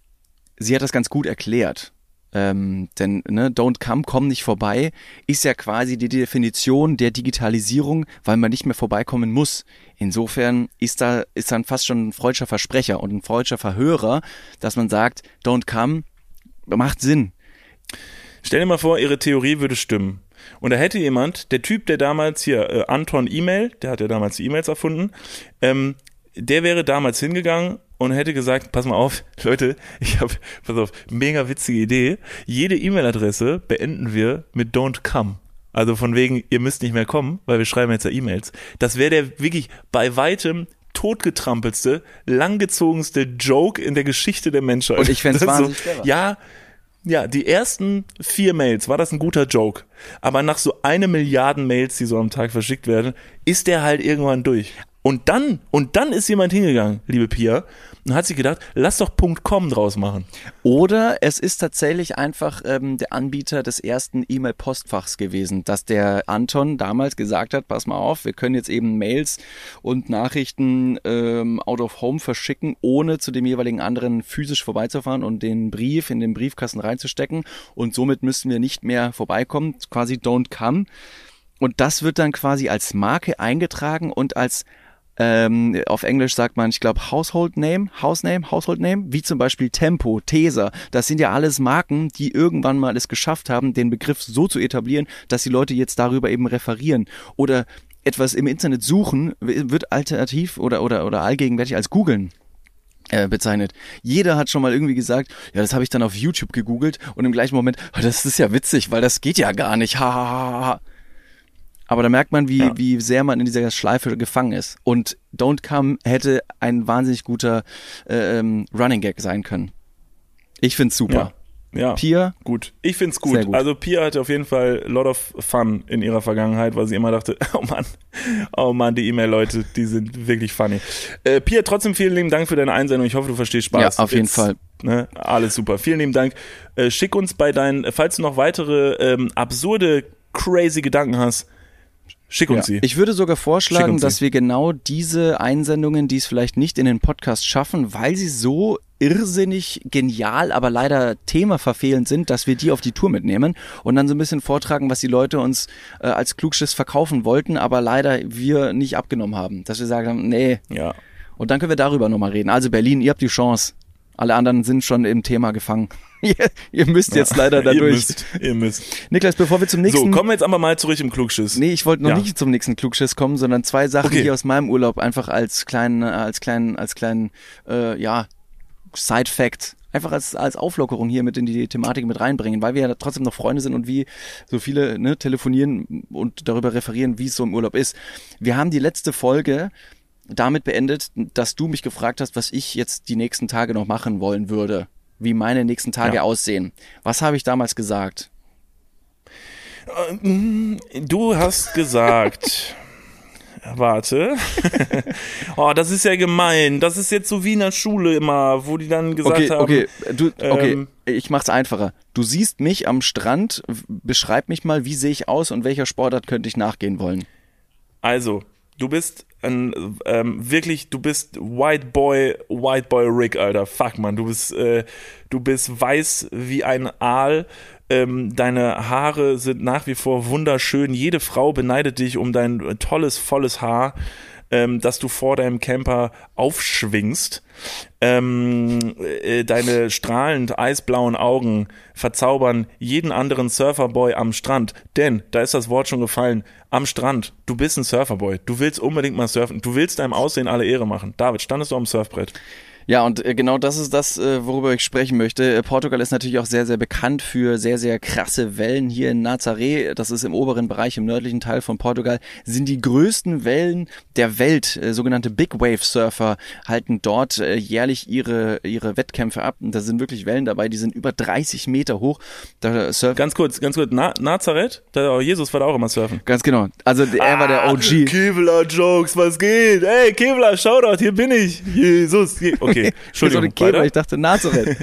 sie hat das ganz gut erklärt. Ähm, denn ne, Don't Come, komm nicht vorbei, ist ja quasi die Definition der Digitalisierung, weil man nicht mehr vorbeikommen muss. Insofern ist da ist dann fast schon ein freudscher Versprecher und ein freudscher Verhörer, dass man sagt, Don't Come macht Sinn. Stell dir mal vor, ihre Theorie würde stimmen. Und da hätte jemand, der Typ, der damals hier, äh, Anton E-Mail, der hat ja damals die E-Mails erfunden, ähm, der wäre damals hingegangen und hätte gesagt, pass mal auf, [laughs] Leute, ich habe, pass auf, mega witzige Idee. Jede E-Mail-Adresse beenden wir mit don't come. Also von wegen, ihr müsst nicht mehr kommen, weil wir schreiben jetzt ja E-Mails. Das wäre der wirklich bei weitem totgetrampelste, langgezogenste Joke in der Geschichte der Menschheit. Und ich [laughs] Das ist wahnsinnig clever. Ja, ja, die ersten vier Mails war das ein guter Joke. Aber nach so eine Milliarden Mails, die so am Tag verschickt werden, ist der halt irgendwann durch. Und dann, und dann ist jemand hingegangen, liebe Pia, und hat sich gedacht, lass doch .com draus machen. Oder es ist tatsächlich einfach ähm, der Anbieter des ersten E-Mail-Postfachs gewesen, dass der Anton damals gesagt hat, pass mal auf, wir können jetzt eben Mails und Nachrichten ähm, out of home verschicken, ohne zu dem jeweiligen anderen physisch vorbeizufahren und den Brief in den Briefkasten reinzustecken. Und somit müssten wir nicht mehr vorbeikommen, quasi don't come. Und das wird dann quasi als Marke eingetragen und als ähm, auf Englisch sagt man, ich glaube, Household Name, House Name, Household Name, wie zum Beispiel Tempo, Tesa. Das sind ja alles Marken, die irgendwann mal es geschafft haben, den Begriff so zu etablieren, dass die Leute jetzt darüber eben referieren. Oder etwas im Internet suchen, wird alternativ oder, oder, oder allgegenwärtig als googeln äh, bezeichnet. Jeder hat schon mal irgendwie gesagt, ja, das habe ich dann auf YouTube gegoogelt und im gleichen Moment, oh, das ist ja witzig, weil das geht ja gar nicht. Ha, ha, ha, ha. Aber da merkt man, wie, ja. wie sehr man in dieser Schleife gefangen ist. Und Don't Come hätte ein wahnsinnig guter äh, ähm, Running Gag sein können. Ich find's super. Ja. Ja, Pia, gut. Ich find's gut. gut. Also Pia hatte auf jeden Fall a lot of fun in ihrer Vergangenheit, weil sie immer dachte, [laughs] oh Mann, oh Mann, die E-Mail-Leute, die sind wirklich funny. Äh, Pia, trotzdem vielen lieben Dank für deine Einsendung. Ich hoffe, du verstehst Spaß. Ja, auf jeden Jetzt, Fall. Ne, alles super. Vielen lieben Dank. Äh, schick uns bei deinen, falls du noch weitere ähm, absurde, crazy Gedanken hast, Schick uns ja. sie. Ich würde sogar vorschlagen, dass wir genau diese Einsendungen, die es vielleicht nicht in den Podcast schaffen, weil sie so irrsinnig genial, aber leider themaverfehlend sind, dass wir die auf die Tour mitnehmen und dann so ein bisschen vortragen, was die Leute uns äh, als Klugschiss verkaufen wollten, aber leider wir nicht abgenommen haben. Dass wir sagen nee. Ja. Und dann können wir darüber nochmal reden. Also Berlin, ihr habt die Chance. Alle anderen sind schon im Thema gefangen. [laughs] ihr, müsst jetzt leider da durch. Ihr müsst, ihr müsst. Niklas, bevor wir zum nächsten. So, kommen wir jetzt aber mal zurück im Klugschiss. Nee, ich wollte noch ja. nicht zum nächsten Klugschiss kommen, sondern zwei Sachen okay. hier aus meinem Urlaub einfach als kleinen, als kleinen, als kleinen, äh, ja, Side-Fact einfach als, als Auflockerung hier mit in die Thematik mit reinbringen, weil wir ja trotzdem noch Freunde sind und wie so viele ne, telefonieren und darüber referieren, wie es so im Urlaub ist. Wir haben die letzte Folge damit beendet, dass du mich gefragt hast, was ich jetzt die nächsten Tage noch machen wollen würde wie meine nächsten Tage ja. aussehen. Was habe ich damals gesagt? Du hast gesagt. [laughs] Warte. [laughs] oh, das ist ja gemein. Das ist jetzt so wie in der Schule immer, wo die dann gesagt okay, haben. Okay, du, okay, ähm, ich mach's einfacher. Du siehst mich am Strand, beschreib mich mal, wie sehe ich aus und welcher Sportart könnte ich nachgehen wollen? Also, du bist ein, ähm, wirklich, du bist White Boy, White Boy Rick, Alter. Fuck, man, du bist, äh, du bist weiß wie ein Aal. Ähm, deine Haare sind nach wie vor wunderschön. Jede Frau beneidet dich um dein tolles, volles Haar ähm, dass du vor deinem Camper aufschwingst. Ähm, äh, deine strahlend eisblauen Augen verzaubern jeden anderen Surferboy am Strand. Denn, da ist das Wort schon gefallen, am Strand. Du bist ein Surferboy. Du willst unbedingt mal surfen. Du willst deinem Aussehen alle Ehre machen. David, standest du am Surfbrett? Ja, und äh, genau das ist das, äh, worüber ich sprechen möchte. Äh, Portugal ist natürlich auch sehr, sehr bekannt für sehr, sehr krasse Wellen. Hier in Nazaré, das ist im oberen Bereich, im nördlichen Teil von Portugal, sind die größten Wellen der Welt. Sogenannte Big Wave Surfer halten dort jährlich ihre, ihre Wettkämpfe ab. Und da sind wirklich Wellen dabei, die sind über 30 Meter hoch. Da surfen ganz kurz, ganz kurz, Na Nazareth? Da, Jesus war da auch immer surfen. Ganz genau. Also er ah, war der OG. Kevlar Jokes, was geht? Ey, Kevlar, Shoutout, hier bin ich. Jesus. Okay. Okay, [laughs] Entschuldigung. Käfer, ich dachte Nazareth.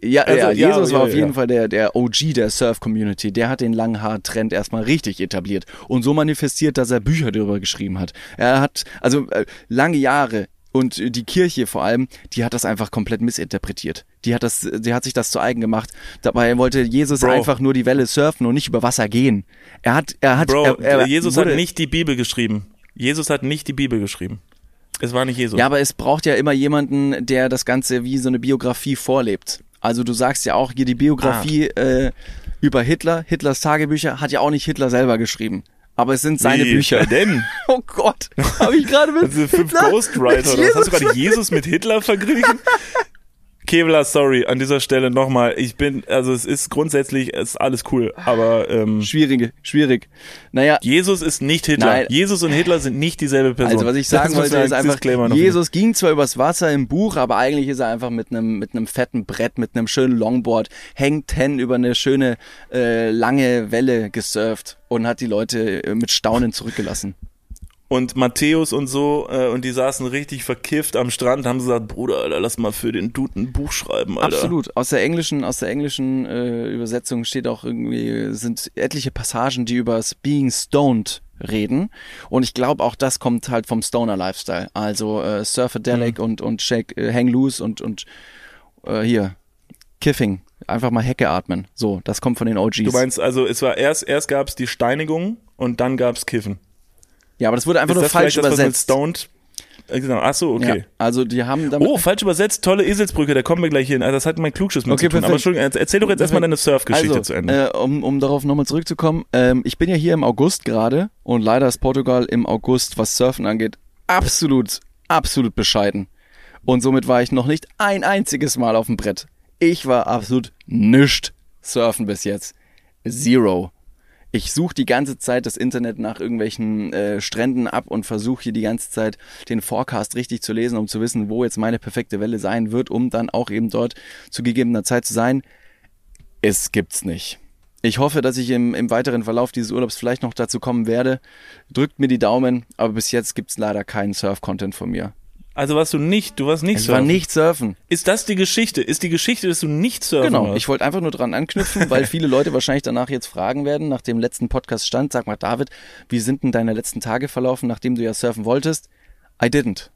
Ja, [laughs] also, ja, Jesus ja, war ja, auf jeden Fall der, der OG der Surf-Community. Der hat den Langhaar-Trend erstmal richtig etabliert und so manifestiert, dass er Bücher darüber geschrieben hat. Er hat, also äh, lange Jahre und die Kirche vor allem, die hat das einfach komplett missinterpretiert. Die hat das, die hat sich das zu eigen gemacht. Dabei wollte Jesus Bro. einfach nur die Welle surfen und nicht über Wasser gehen. Er hat, er hat, Bro, er, er, Jesus hat nicht die Bibel geschrieben. Jesus hat nicht die Bibel geschrieben. Es war nicht Jesus. Ja, aber es braucht ja immer jemanden, der das Ganze wie so eine Biografie vorlebt. Also du sagst ja auch hier die Biografie ah. äh, über Hitler, Hitlers Tagebücher, hat ja auch nicht Hitler selber geschrieben. Aber es sind seine Wie Bücher. denn? [laughs] Oh Gott, habe ich gerade [laughs] mit also fünf Ghostwriter oder was? Hast du gerade Jesus mit Hitler verglichen? [laughs] Kevlar, sorry, an dieser Stelle nochmal. Ich bin, also es ist grundsätzlich, es ist alles cool, aber ähm, schwierig, schwierig. Naja, Jesus ist nicht Hitler. Nein. Jesus und Hitler sind nicht dieselbe Person. Also was ich sagen wollte, ist einfach, Jesus ging zwar übers Wasser im Buch, aber eigentlich ist er einfach mit einem mit einem fetten Brett, mit einem schönen Longboard, hängt ten über eine schöne äh, lange Welle gesurft und hat die Leute äh, mit Staunen zurückgelassen und Matthäus und so äh, und die saßen richtig verkifft am Strand, haben gesagt, Bruder, Alter, lass mal für den Dude ein Buch schreiben, Alter. Absolut. Aus der englischen, aus der englischen äh, Übersetzung steht auch irgendwie sind etliche Passagen, die über das Being Stoned reden und ich glaube auch das kommt halt vom Stoner Lifestyle. Also äh, Surfadelic mhm. und und Shake äh, Hang Loose und und äh, hier Kiffing einfach mal Hecke atmen. So, das kommt von den OGs. Du meinst also, es war erst erst gab's die Steinigung und dann gab's Kiffen. Ja, aber das wurde einfach ist nur falsch das, übersetzt. Stoned Äh, Genau. Ach so, okay. Ja, also die haben damit. Oh, falsch übersetzt, tolle Eselsbrücke, da kommen wir gleich hin. Also das hat mein Klugschiss mit Okay, zu tun. Aber. Entschuldigung, erzähl doch jetzt erstmal deine Surf-Geschichte also, zu Ende. Äh, um, um darauf nochmal zurückzukommen, ähm, ich bin ja hier im August gerade und leider ist Portugal im August, was Surfen angeht, absolut, absolut bescheiden. Und somit war ich noch nicht ein einziges Mal auf dem Brett. Ich war absolut nischt surfen bis jetzt. Zero. Ich suche die ganze Zeit das Internet nach irgendwelchen äh, Stränden ab und versuche hier die ganze Zeit den Forecast richtig zu lesen, um zu wissen, wo jetzt meine perfekte Welle sein wird, um dann auch eben dort zu gegebener Zeit zu sein. Es gibt's nicht. Ich hoffe, dass ich im, im weiteren Verlauf dieses Urlaubs vielleicht noch dazu kommen werde. Drückt mir die Daumen, aber bis jetzt gibt's leider keinen Surf-Content von mir. Also warst du nicht, du warst nicht Ich war surfen. nicht surfen. Ist das die Geschichte? Ist die Geschichte, dass du nicht surfen Genau, warst? ich wollte einfach nur dran anknüpfen, weil viele Leute wahrscheinlich danach jetzt fragen werden, nach dem letzten Podcast stand, sag mal David, wie sind denn deine letzten Tage verlaufen, nachdem du ja surfen wolltest? I didn't.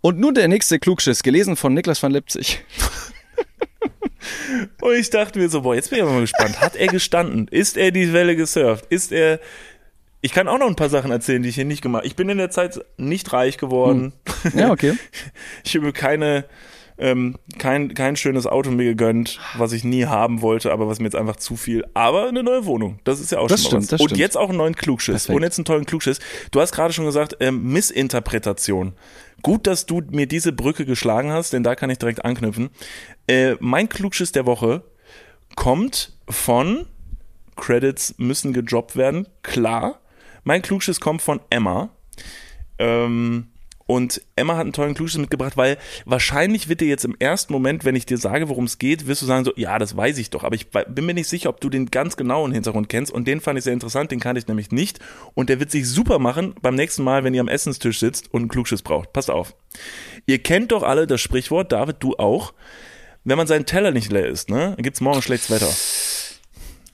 Und nun der nächste Klugschiss, gelesen von Niklas van Lipzig. [laughs] Und ich dachte mir so, boah, jetzt bin ich aber mal gespannt. Hat er gestanden? Ist er die Welle gesurft? Ist er. Ich kann auch noch ein paar Sachen erzählen, die ich hier nicht gemacht habe. Ich bin in der Zeit nicht reich geworden. Ja, okay. [laughs] Ich habe keine, ähm, kein, kein schönes Auto mir gegönnt, was ich nie haben wollte, aber was mir jetzt einfach zu viel. Aber eine neue Wohnung. Das ist ja auch Das schon mal stimmt, was. das Und stimmt. jetzt auch einen neuen Klugschiss. Perfekt. Und jetzt einen tollen Klugschiss. Du hast gerade schon gesagt, ähm, Missinterpretation. Gut, dass du mir diese Brücke geschlagen hast, denn da kann ich direkt anknüpfen. Äh, mein Klugschiss der Woche kommt von Credits müssen gejobbt werden, klar. Mein Klugschiss kommt von Emma. Ähm, und Emma hat einen tollen Klugschiss mitgebracht, weil wahrscheinlich wird dir jetzt im ersten Moment, wenn ich dir sage, worum es geht, wirst du sagen so, ja, das weiß ich doch. Aber ich bin mir nicht sicher, ob du den ganz genauen Hintergrund kennst. Und den fand ich sehr interessant, den kannte ich nämlich nicht. Und der wird sich super machen beim nächsten Mal, wenn ihr am Essenstisch sitzt und einen Klugschiss braucht. Passt auf. Ihr kennt doch alle das Sprichwort, David, du auch. Wenn man seinen Teller nicht leer isst, ne, gibt's morgen schlechtes Wetter.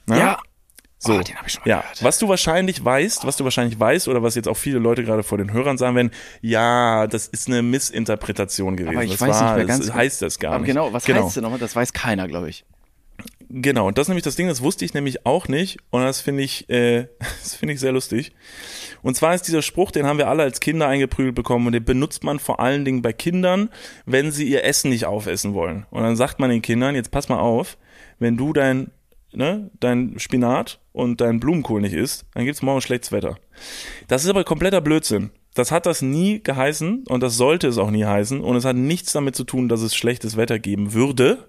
Ne? So. Oh, den hab ich schon mal ja, gehört. was du wahrscheinlich weißt, was du wahrscheinlich weißt oder was jetzt auch viele Leute gerade vor den Hörern sagen werden, ja, das ist eine Missinterpretation gewesen. Aber ich das weiß war, nicht mehr ganz das heißt das gar Aber nicht. genau, was genau. heißt denn nochmal? Das weiß keiner, glaube ich. Genau, und das ist nämlich das Ding, das wusste ich nämlich auch nicht und das finde ich, äh, [laughs] das finde ich sehr lustig. Und zwar ist dieser Spruch, den haben wir alle als Kinder eingeprügelt bekommen und den benutzt man vor allen Dingen bei Kindern, wenn sie ihr Essen nicht aufessen wollen. Und dann sagt man den Kindern, jetzt pass mal auf, wenn du dein, ne, dein Spinat und dein Blumenkohl nicht isst, dann gibt's morgen schlechtes Wetter. Das ist aber kompletter Blödsinn. Das hat das nie geheißen und das sollte es auch nie heißen und es hat nichts damit zu tun, dass es schlechtes Wetter geben würde.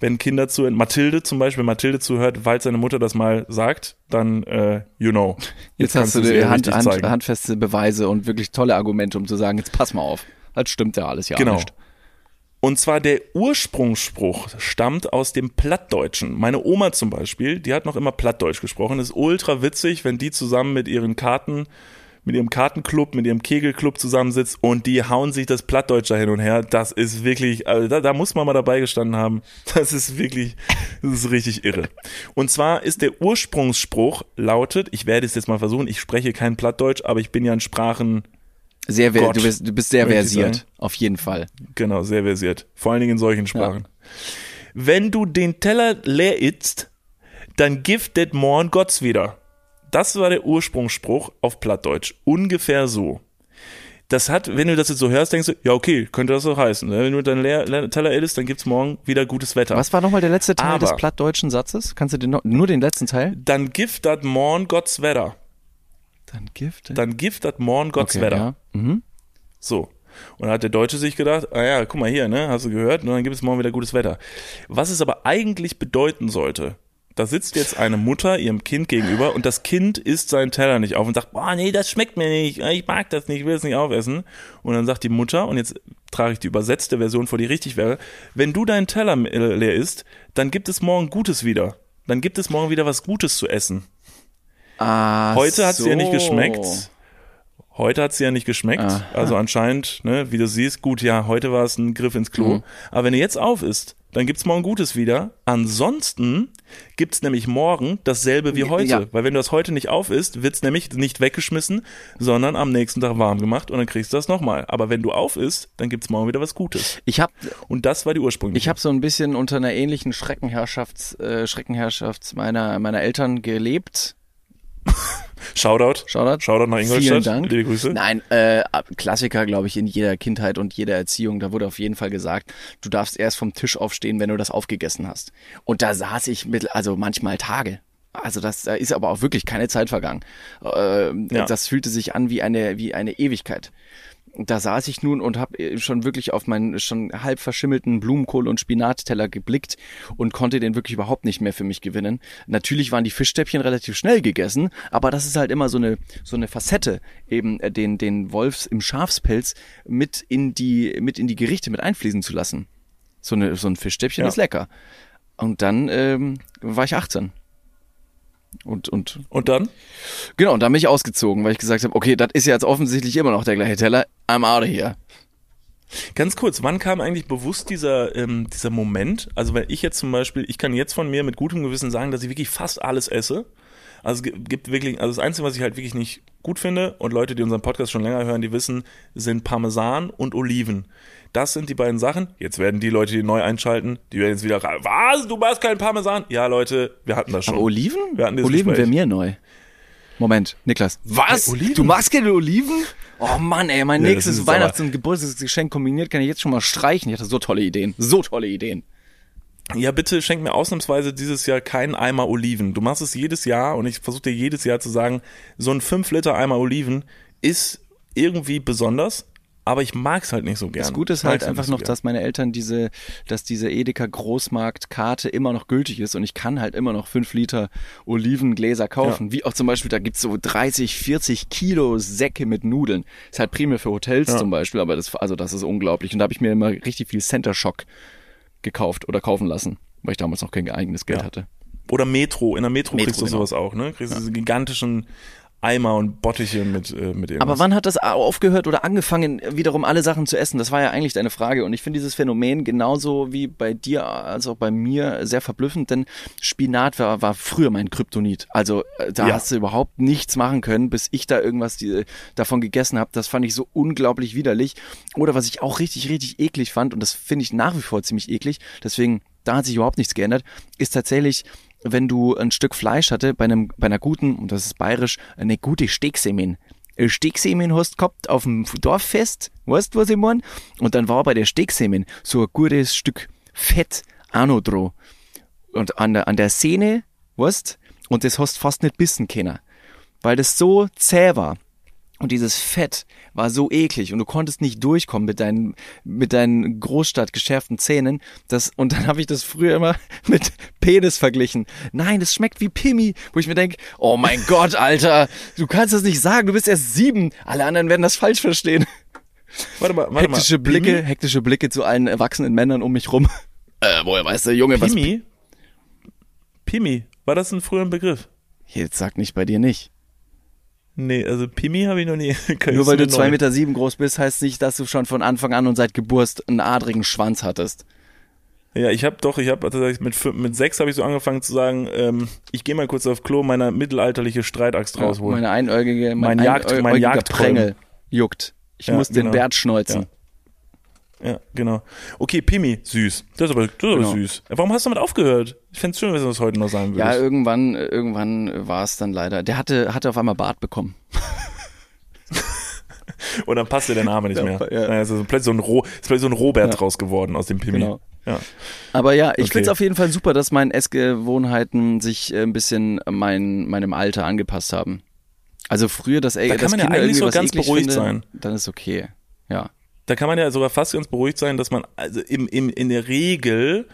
Wenn Kinder zuhören, Mathilde zum Beispiel, Mathilde zuhört, weil seine Mutter das mal sagt, dann, äh, you know. Jetzt, kannst hast du es die Hand, Hand, handfeste Beweise und wirklich tolle Argumente, um zu sagen, jetzt pass mal auf. Das stimmt ja alles ja Genau. nicht. Und zwar der Ursprungsspruch stammt aus dem Plattdeutschen. Meine Oma zum Beispiel, die hat noch immer Plattdeutsch gesprochen. Das ist ultra witzig, wenn die zusammen mit ihren Karten, mit ihrem Kartenclub, mit ihrem Kegelclub zusammensitzt und die hauen sich das Plattdeutsch da hin und her. Das ist wirklich, also da, da muss man mal dabei gestanden haben. [laughs] Das ist wirklich, das ist richtig irre. Und zwar ist der Ursprungsspruch lautet, ich werde es jetzt mal versuchen, ich spreche kein Plattdeutsch, aber ich bin ja in Sprachen Sehr, Gott, du, bist, du bist sehr versiert. Auf jeden Fall. Genau, sehr versiert. Vor allen Dingen in solchen Sprachen. Wenn du den Teller leer isst, dann giftet morgen Gott's wieder. Das war der Ursprungsspruch auf Plattdeutsch. Ungefähr so. Das hat, wenn du das jetzt so hörst, denkst du, ja, okay, könnte das so heißen. ne? Wenn du deinen leer, leer Teller isst, dann gibt's morgen wieder gutes Wetter. Was war nochmal der letzte Teil Aber- des plattdeutschen Satzes? Kannst du den noch, nur den letzten Teil? Dann giftet morgen Gott's Wetter. Dann Gift. Dann giftet morgen Gott's okay, Wetter. ja. Mhm. So. Und dann hat der Deutsche sich gedacht, ah ja, guck mal hier, ne, hast du gehört, und dann gibt es morgen wieder gutes Wetter. Was es aber eigentlich bedeuten sollte, da sitzt jetzt eine Mutter ihrem Kind gegenüber und das Kind isst seinen Teller nicht auf und sagt, boah, nee, das schmeckt mir nicht, ich mag das nicht, ich will es nicht aufessen. Und dann sagt die Mutter, und jetzt trage ich die übersetzte Version vor, die richtig wäre, wenn du deinen Teller äh, leer isst, dann gibt es morgen Gutes wieder. Dann gibt es morgen wieder was Gutes zu essen. Ah, Heute hat so. sie ja nicht geschmeckt. Heute hat sie ja nicht geschmeckt. Aha. Also anscheinend, ne, wie du siehst, gut, ja, heute war es ein Griff ins Klo. Mhm. Aber wenn du jetzt auf isst, dann gibt's morgen Gutes wieder. Ansonsten gibt's nämlich morgen dasselbe wie heute. Ja. Weil wenn du das heute nicht auf isst, wird's nämlich nicht weggeschmissen, sondern am nächsten Tag warm gemacht und dann kriegst du das nochmal. Aber wenn du auf isst, dann gibt's morgen wieder was Gutes. Ich habe Und das war die ursprüngliche. ich hab so ein bisschen unter einer ähnlichen Schreckenherrschaft, äh, Schreckenherrschaft meiner, meiner Eltern gelebt. [laughs] Shoutout. Shoutout. Shoutout nach Ingolstadt. Vielen Dank. Liebe Grüße. Nein, äh, Klassiker, glaube ich, in jeder Kindheit und jeder Erziehung. Da wurde auf jeden Fall gesagt, du darfst erst vom Tisch aufstehen, wenn du das aufgegessen hast. Und da saß ich mit, also manchmal Tage. Also das da ist aber auch wirklich keine Zeit vergangen. Äh, Ja. Das fühlte sich an wie eine wie eine Ewigkeit. Da saß ich nun und habe schon wirklich auf meinen schon halb verschimmelten Blumenkohl- und Spinatteller geblickt und konnte den wirklich überhaupt nicht mehr für mich gewinnen. Natürlich waren die Fischstäbchen relativ schnell gegessen, aber das ist halt immer so eine so eine Facette, eben äh, den den Wolfs im Schafspelz mit in die mit in die Gerichte mit einfließen zu lassen. So eine so ein Fischstäbchen Ja. ist lecker. Und dann ähm, war ich 18. Und, und Und dann? genau, und dann bin ich ausgezogen, weil ich gesagt habe, okay, das ist ja jetzt offensichtlich immer noch der gleiche Teller. I'm out of here. Ganz kurz, wann kam eigentlich bewusst dieser, ähm, dieser Moment? Also wenn ich jetzt zum Beispiel, ich kann jetzt von mir mit gutem Gewissen sagen, dass ich wirklich fast alles esse. Also es gi- gibt wirklich, also das Einzige, was ich halt wirklich nicht gut finde, und Leute, die unseren Podcast schon länger hören, die wissen, sind Parmesan und Oliven. Das sind die beiden Sachen. Jetzt werden die Leute, die neu einschalten, die werden jetzt wieder, was, du machst keinen Parmesan? Ja, Leute, wir hatten das schon. Aber Oliven? Wir hatten Oliven wäre mir neu. Moment, Niklas. Was? Äh, Oliven? Du magst keine Oliven? Oh Mann, ey, mein Ja, nächstes Weihnachts- und Geburtstagsgeschenk kombiniert kann ich jetzt schon mal streichen. Ich hatte so tolle Ideen. So tolle Ideen. Ja, bitte schenk mir ausnahmsweise dieses Jahr keinen Eimer Oliven. Du machst es jedes Jahr und ich versuche dir jedes Jahr zu sagen, so ein 5 Liter Eimer Oliven ist irgendwie besonders, aber ich mag's halt nicht so gern. Das Gute ist halt einfach so noch, gern. dass meine Eltern diese, dass diese Edeka Großmarktkarte immer noch gültig ist und ich kann halt immer noch fünf Liter Olivengläser kaufen. Wie auch zum Beispiel, da gibt's so 30, 40 Kilo Säcke mit Nudeln. Ist halt primär für Hotels Ja. zum Beispiel, aber das, also das ist unglaublich. Und da habe ich mir immer richtig viel Center Shock gekauft oder kaufen lassen, weil ich damals noch kein eigenes Geld Ja. hatte. Oder Metro. In der Metro, Metro, kriegst du genau. sowas auch, ne? Kriegst du diese gigantischen Eimer und Bottiche mit, äh, mit irgendwas. Aber wann hat das aufgehört oder angefangen, wiederum alle Sachen zu essen? Das war ja eigentlich deine Frage. Und ich finde dieses Phänomen genauso wie bei dir als auch bei mir sehr verblüffend, denn Spinat war, war früher mein Kryptonit. Also äh, da Ja. hast du überhaupt nichts machen können, bis ich da irgendwas die, davon gegessen habe. Das fand ich so unglaublich widerlich. Oder was ich auch richtig, richtig eklig fand, und das finde ich nach wie vor ziemlich eklig, deswegen, da hat sich überhaupt nichts geändert, ist tatsächlich wenn du ein Stück Fleisch hatte, bei einem, bei einer guten, und das ist bayerisch, eine gute Steaksemin. Äh, Steaksemin hast gehabt auf dem Dorffest, weißt du, was ich mein? Und dann war bei der Steaksemin so ein gutes Stück Fett dran. Und an der, an der Sehne, weißt und das hast fast nicht bissen können. Weil das so zäh war. Und dieses Fett war so eklig und du konntest nicht durchkommen mit deinen, mit deinen Großstadt geschärften Zähnen. Das, und dann habe ich das früher immer [laughs] mit Penis verglichen. Nein, das schmeckt wie Pimmi, wo ich mir denke, oh mein [laughs] Gott, Alter, du kannst das nicht sagen, du bist erst sieben. Alle anderen werden das falsch verstehen. warte mal, warte Hektische mal. Blicke, Pimi? hektische Blicke zu allen erwachsenen Männern um mich rum. [laughs] Äh, woher weißt du, Junge, was? Pimi? Pimi. War das ein früher Begriff? Jetzt sag nicht bei dir nicht. Nee, also Pimi habe ich noch nie. [laughs] Nur weil du Ist mir zwei neu. Meter sieben groß bist, heißt nicht, dass du schon von Anfang an und seit Geburt einen adrigen Schwanz hattest. Ja, ich habe doch, ich habe tatsächlich mit fünf- mit sechs habe ich so angefangen zu sagen, ähm, ich gehe mal kurz auf Klo, meine mittelalterliche Streitaxt rausholen. Meine einäugige, mein, Mein Jagd- mein einäugiger Jagdkolben. Prängel juckt. Ich Ja, muss den genau. Bert schneuzen. Ja, genau. Okay, Pimi, süß. Das ist aber, das ist Genau. süß. Warum hast du damit aufgehört? Ich fänd's schön, wenn du das heute noch sagen Ja, würdest. irgendwann, irgendwann war es dann leider. Der hatte, hatte auf einmal Bart bekommen. [laughs] Und dann passt dir der Name nicht Ja, mehr. ja. Ja. Also plötzlich so ein, Ro ist plötzlich so ein Robert Ja. draus geworden aus dem Pimi. Genau. Ja. Aber ja, ich Okay. find's auf jeden Fall super, dass meine Essgewohnheiten sich äh, ein bisschen mein, meinem Alter angepasst haben. Also früher, dass, Da kann dass man ja eigentlich so ganz beruhigt finde, sein. Dann ist okay. Ja. Da kann man ja sogar fast ganz beruhigt sein, dass man, also im, im, in der Regel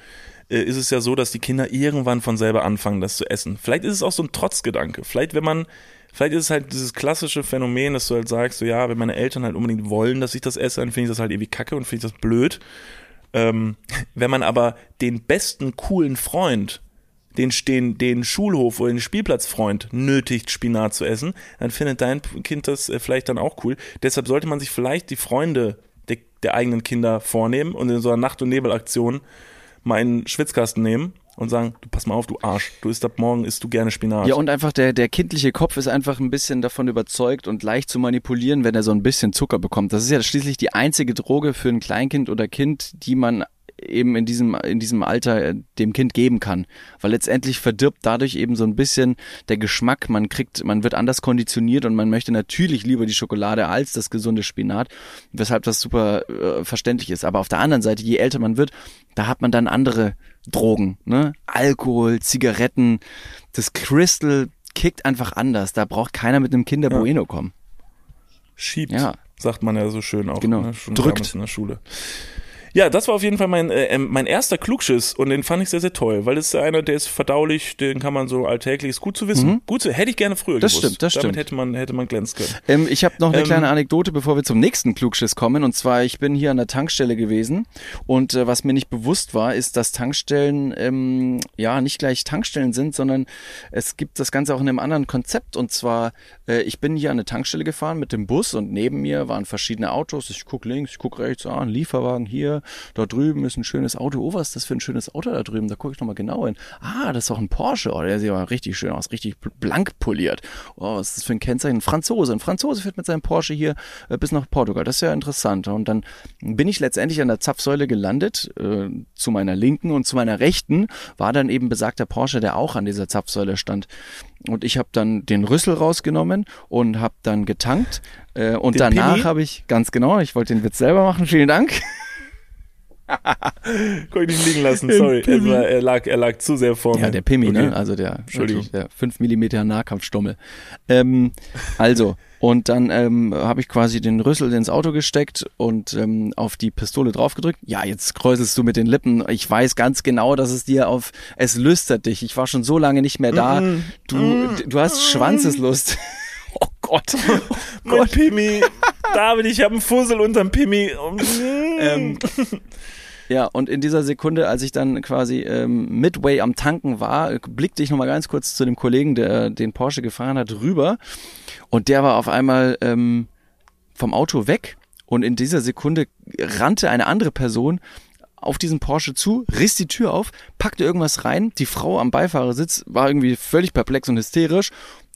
äh, ist es ja so, dass die Kinder irgendwann von selber anfangen, das zu essen. Vielleicht ist es auch so ein Trotzgedanke. Vielleicht, wenn man, vielleicht ist es halt dieses klassische Phänomen, dass du halt sagst, so ja, wenn meine Eltern halt unbedingt wollen, dass ich das esse, dann finde ich das halt irgendwie kacke und finde ich das blöd. Ähm, [laughs] wenn man aber den besten, coolen Freund, den, den, den Schulhof oder den Spielplatzfreund nötigt, Spinat zu essen, dann findet dein Kind das äh, vielleicht dann auch cool. Deshalb sollte man sich vielleicht die Freunde der, eigenen Kinder vornehmen und in so einer Nacht- und Nebelaktion mal einen Schwitzkasten nehmen und sagen, du pass mal auf, du Arsch, du isst ab morgen, isst du gerne Spinat. Ja, und einfach der, der kindliche Kopf ist einfach ein bisschen davon überzeugt und leicht zu manipulieren, wenn er so ein bisschen Zucker bekommt. Das ist ja schließlich die einzige Droge für ein Kleinkind oder Kind, die man eben in diesem, in diesem Alter äh, dem Kind geben kann. Weil letztendlich verdirbt dadurch eben so ein bisschen der Geschmack. Man kriegt, man wird anders konditioniert und man möchte natürlich lieber die Schokolade als das gesunde Spinat, weshalb das super äh, verständlich ist. Aber auf der anderen Seite, je älter man wird, da hat man dann andere Drogen, ne? Alkohol, Zigaretten, das Crystal kickt einfach anders. Da braucht keiner mit einem Kinder Bueno kommen. Schiebt, Ja. sagt man ja so schön auch. Genau. Ne? Schon Drückt. in der Schule. Ja, das war auf jeden Fall mein, äh, ähm, mein erster Klugschiss und den fand ich sehr, sehr toll, weil das ist einer, der ist verdaulich, den kann man so alltäglich, ist gut zu wissen. Gut zu, hätte ich gerne früher Mhm. Das gewusst. stimmt, das Damit stimmt. hätte man, hätte man glänzen können. Ähm, ich habe noch eine Ähm, kleine Anekdote, bevor wir zum nächsten Klugschiss kommen. Und zwar, ich bin hier an der Tankstelle gewesen und äh, was mir nicht bewusst war, ist, dass Tankstellen ähm, ja nicht gleich Tankstellen sind, sondern es gibt das Ganze auch in einem anderen Konzept. Und zwar, äh, ich bin hier an eine Tankstelle gefahren mit dem Bus und neben mir waren verschiedene Autos. Ich guck links, ich guck rechts, ah, ein Lieferwagen hier, da drüben ist ein schönes Auto. Oh, was ist das für ein schönes Auto da drüben? Da gucke ich nochmal genau hin. Ah, das ist doch ein Porsche. Oh, der sieht aber richtig schön aus, richtig blank poliert. Oh, was ist das für ein Kennzeichen? Ein Franzose. Ein Franzose fährt mit seinem Porsche hier äh, bis nach Portugal. Das ist ja interessant. Und dann bin ich letztendlich an der Zapfsäule gelandet. Äh, zu meiner linken und zu meiner rechten war dann eben besagter Porsche, der auch an dieser Zapfsäule stand. Und ich habe dann den Rüssel rausgenommen und habe dann getankt. Äh, und Den danach habe ich, ganz genau, ich wollte den Witz selber machen, vielen Dank. [laughs] Konnte ich nicht liegen lassen, sorry. War, er, lag, er lag zu sehr vor mir. Ja, der Pimmi, Okay. ne? Also der, Entschuldigung. der 5 mm Nahkampfstummel. Ähm, also, und dann ähm, habe ich quasi den Rüssel ins Auto gesteckt und ähm, auf die Pistole draufgedrückt. Ja, jetzt kräuselst du mit den Lippen. Ich weiß ganz genau, dass es dir auf, es lüstert dich. Ich war schon so lange nicht mehr da. Du, du hast Schwanzeslust. [laughs] Gott. Oh [laughs] Mein Pimmi. David, ich habe einen Fussel unterm Pimmi. Ähm, Ja, und in dieser Sekunde, als ich dann quasi ähm, midway am Tanken war, blickte ich nochmal ganz kurz zu dem Kollegen, der den Porsche gefahren hat, rüber. Und der war auf einmal ähm, vom Auto weg. Und in dieser Sekunde rannte eine andere Person auf diesen Porsche zu, riss die Tür auf, packte irgendwas rein. Die Frau am Beifahrersitz war irgendwie völlig perplex und hysterisch.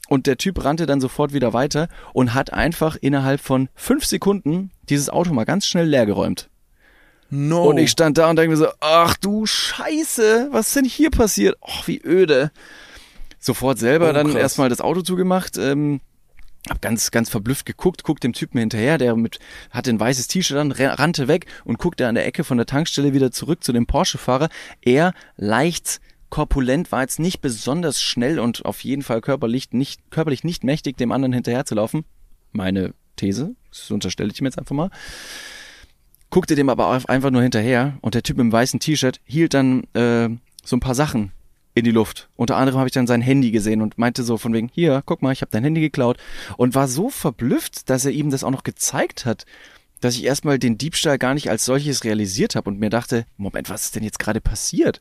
Und der Typ rannte dann sofort wieder weiter und hat einfach innerhalb von fünf Sekunden dieses Auto mal ganz schnell leergeräumt. no. Und ich stand da und denke mir so, ach du Scheiße, was ist denn hier passiert? Och, wie öde. Sofort selber Oh, dann krass. erstmal das Auto zugemacht, ähm, hab ganz, ganz verblüfft geguckt, guckt dem Typen hinterher, der mit, hatte ein weißes T-Shirt an, rannte weg und guckte an der Ecke von der Tankstelle wieder zurück zu dem Porsche-Fahrer. Er leicht korpulent, war jetzt nicht besonders schnell und auf jeden Fall körperlich nicht, körperlich nicht mächtig, dem anderen hinterher zu laufen. Meine These, das unterstelle ich mir jetzt einfach mal guckte dem aber einfach nur hinterher und der Typ im weißen T-Shirt hielt dann äh, so ein paar Sachen in die Luft. Unter anderem habe ich dann sein Handy gesehen und meinte so von wegen, hier, guck mal, ich habe dein Handy geklaut und war so verblüfft, dass er ihm das auch noch gezeigt hat, dass ich erstmal den Diebstahl gar nicht als solches realisiert habe und mir dachte, Moment, was ist denn jetzt gerade passiert?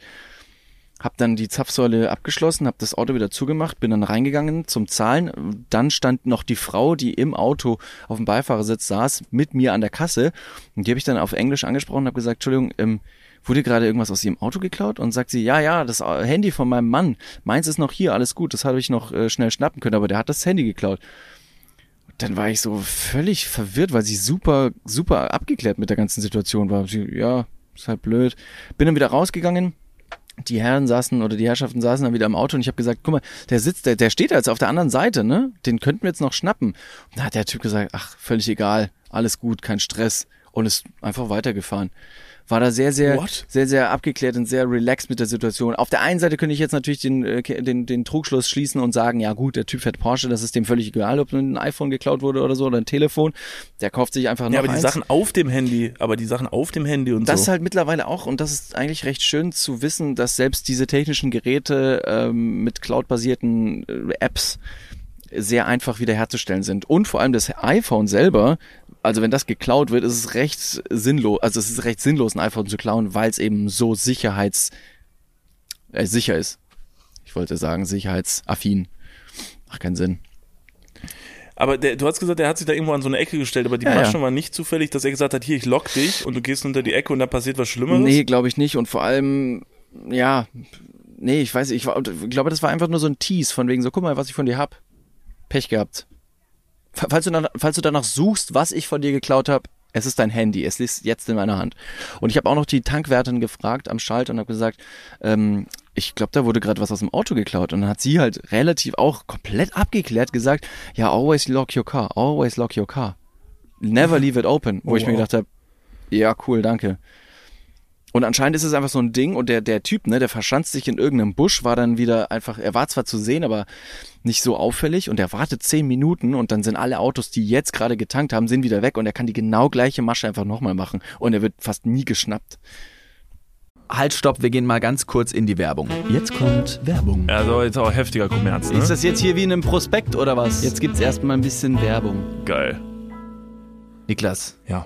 Hab dann die Zapfsäule abgeschlossen, hab das Auto wieder zugemacht, bin dann reingegangen zum Zahlen. Dann stand noch die Frau, die im Auto auf dem Beifahrersitz saß, mit mir an der Kasse. Und die habe ich dann auf Englisch angesprochen und habe gesagt, Entschuldigung, ähm, wurde gerade irgendwas aus ihrem Auto geklaut? Und sagt sie, ja, ja, das Handy von meinem Mann. Meins ist noch hier, alles gut. Das habe ich noch äh, schnell schnappen können, aber der hat das Handy geklaut. Dann war ich so völlig verwirrt, weil sie super, super abgeklärt mit der ganzen Situation war. Sie, ja, ist halt blöd. Bin dann wieder rausgegangen die Herren saßen oder die Herrschaften saßen dann wieder im Auto und ich habe gesagt, guck mal, der sitzt, der, der steht da jetzt auf der anderen Seite, ne? Den könnten wir jetzt noch schnappen. Und da hat der Typ gesagt, ach, völlig egal, alles gut, kein Stress und ist einfach weitergefahren. War da sehr, sehr, What? sehr, sehr abgeklärt und sehr relaxed mit der Situation. Auf der einen Seite könnte ich jetzt natürlich den, äh, den, den Trugschluss schließen und sagen, ja gut, der Typ fährt Porsche, das ist dem völlig egal, ob ein iPhone geklaut wurde oder so oder ein Telefon. Der kauft sich einfach noch ja, aber die eins. Sachen auf dem Handy, aber die Sachen auf dem Handy und Das ist so. halt mittlerweile auch, und das ist eigentlich recht schön zu wissen, dass selbst diese technischen Geräte ähm, mit cloud-basierten äh, Apps sehr einfach wiederherzustellen sind. Und vor allem das iPhone selber, also wenn das geklaut wird, ist es recht sinnlos, also es ist recht sinnlos, ein iPhone zu klauen, weil es eben so sicherheits äh, sicher ist. Ich wollte sagen, sicherheitsaffin. Macht keinen Sinn. Aber der, du hast gesagt, der hat sich da irgendwo an so eine Ecke gestellt, aber die Ja, ja. Überraschung war nicht zufällig, dass er gesagt hat, hier, ich lock dich und du gehst unter die Ecke und da passiert was Schlimmeres. Nee, glaube ich nicht. Und vor allem, ja, nee, ich weiß, ich, ich glaube, das war einfach nur so ein Tease von wegen so, guck mal, was ich von dir hab. Pech gehabt. Fa- Falls du, danach, falls du danach suchst, was ich von dir geklaut habe, Es ist dein Handy, es ist jetzt in meiner Hand. Und ich habe auch noch die Tankwärterin gefragt am Schalter und habe gesagt, ähm, ich glaube, da wurde gerade was aus dem Auto geklaut. Und dann hat sie halt relativ auch komplett abgeklärt gesagt, ja, always lock your car, always lock your car. Never leave it open. Wo Oh, ich mir gedacht habe, ja, cool, danke. Und anscheinend ist es einfach so ein Ding und der, der Typ, ne, der verschanzt sich in irgendeinem Busch, war dann wieder einfach, er war zwar zu sehen, aber nicht so auffällig und er wartet zehn Minuten und dann sind alle Autos, die jetzt gerade getankt haben, sind wieder weg und er kann die genau gleiche Masche einfach nochmal machen und er wird fast nie geschnappt. Halt, stopp, wir gehen mal ganz kurz in die Werbung. Jetzt kommt Werbung. Also jetzt auch heftiger Kommerz, ne? Ist das jetzt hier wie in einem Prospekt oder was? Jetzt gibt's erstmal ein bisschen Werbung. geil. Niklas, Ja.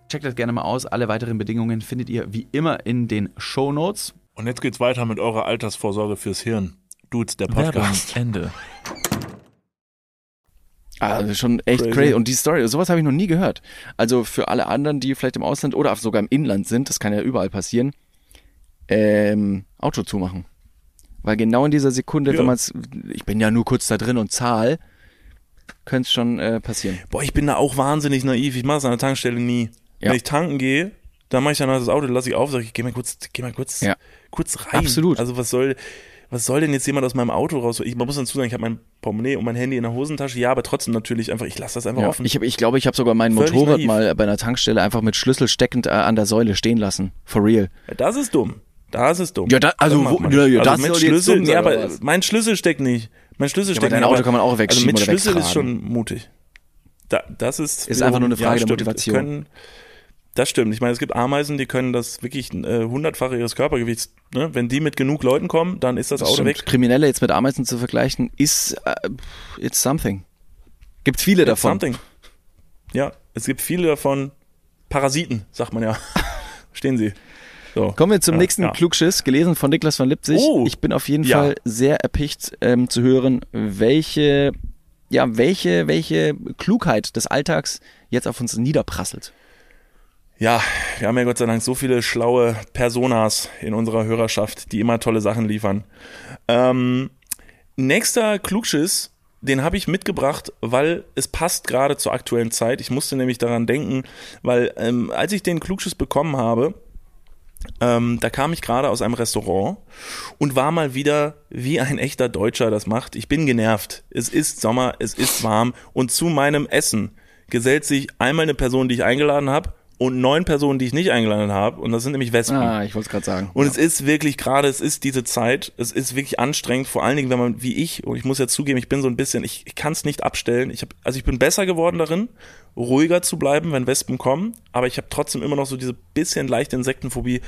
Checkt das gerne mal aus. Alle weiteren Bedingungen findet ihr wie immer in den Show Notes. Und jetzt geht's weiter mit eurer Altersvorsorge fürs Hirn. Dudes, der Podcast. Ende. Also schon echt Crazy. crazy. Und die Story, sowas habe ich noch nie gehört. Also für alle anderen, die vielleicht im Ausland oder sogar im Inland sind, das kann ja überall passieren, ähm, Auto zumachen. Weil genau in dieser Sekunde, Ja. wenn man es, ich bin ja nur kurz da drin und zahl, könnte es schon äh, passieren. Boah, ich bin da auch wahnsinnig naiv. Ich mache es an der Tankstelle nie. Ja. Wenn ich tanken gehe, dann mache ich dann das Auto, lasse ich auf, sage ich, geh mal kurz, geh mal kurz, Ja. kurz rein. Absolut. Also was soll, was soll denn jetzt jemand aus meinem Auto raus? Ich man muss dazu sagen, ich habe mein Portemonnaie und mein Handy in der Hosentasche. Ja, aber trotzdem natürlich einfach, ich lasse das einfach Ja. offen. Ich glaube, ich, glaub, ich habe sogar mein Völlig Motorrad naiv. mal bei einer Tankstelle einfach mit Schlüssel steckend äh, an der Säule stehen lassen. For real. Ja, das ist dumm. Das ist dumm. Ja, da- also wo- ja, ja, also das jetzt Schlüssel, dumm ja, oder aber was? mein Schlüssel steckt nicht. Mein Schlüssel aber steckt dein nicht. Auto aber- kann man auch wegschieben Also mit Schlüssel ist wegtragen. schon mutig. Da, das ist Ist einfach nur eine Frage der. Motivation. Können, das stimmt. Ich meine, es gibt Ameisen, die können das wirklich äh, hundertfache ihres Körpergewichts. Ne? Wenn die mit genug Leuten kommen, dann ist das, Das Auto stimmt. weg. Kriminelle jetzt mit Ameisen zu vergleichen, ist äh, it's something. Gibt viele davon. Something. Ja, es gibt viele davon. Parasiten, sagt man ja. [laughs] Stehen Sie. So. Kommen wir zum Ja, nächsten ja. Klugschiss, gelesen von Niklas von Lipzig. Oh. Ich bin auf jeden Ja. Fall sehr erpicht ähm, zu hören, welche, ja, welche, welche Klugheit des Alltags jetzt auf uns niederprasselt. Ja, wir haben ja Gott sei Dank so viele schlaue Personas in unserer Hörerschaft, die immer tolle Sachen liefern. Ähm, nächster Klugschiss, den habe ich mitgebracht, weil es passt gerade zur aktuellen Zeit. Ich musste nämlich daran denken, weil ähm, als ich den Klugschiss bekommen habe, ähm, da kam ich gerade aus einem Restaurant und war mal wieder wie ein echter Deutscher das macht. Ich bin genervt. Es ist Sommer, es ist warm und zu meinem Essen gesellt sich einmal eine Person, die ich eingeladen habe und neun Personen, die ich nicht eingeladen habe und das sind nämlich Wespen. Ah, ich wollte es gerade sagen. Und es ist wirklich gerade, es ist diese Zeit, es ist wirklich anstrengend, vor allen Dingen, wenn man wie ich, und ich muss ja zugeben, ich bin so ein bisschen, ich, ich kann es nicht abstellen. Ich hab, also ich bin besser geworden darin, ruhiger zu bleiben, wenn Wespen kommen, aber ich habe trotzdem immer noch so diese bisschen leichte Insektenphobie.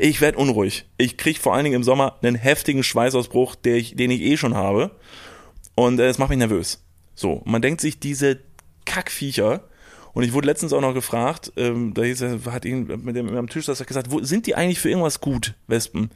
Ich werde unruhig. Ich kriege vor allen Dingen im Sommer einen heftigen Schweißausbruch, der ich, den ich eh schon habe. Und äh, es macht mich nervös. So, man denkt sich, diese Kackviecher, und ich wurde letztens auch noch gefragt, ähm, da hieß er, hat ihn mit dem am Tisch er gesagt, wo, sind die eigentlich für irgendwas gut, Wespen?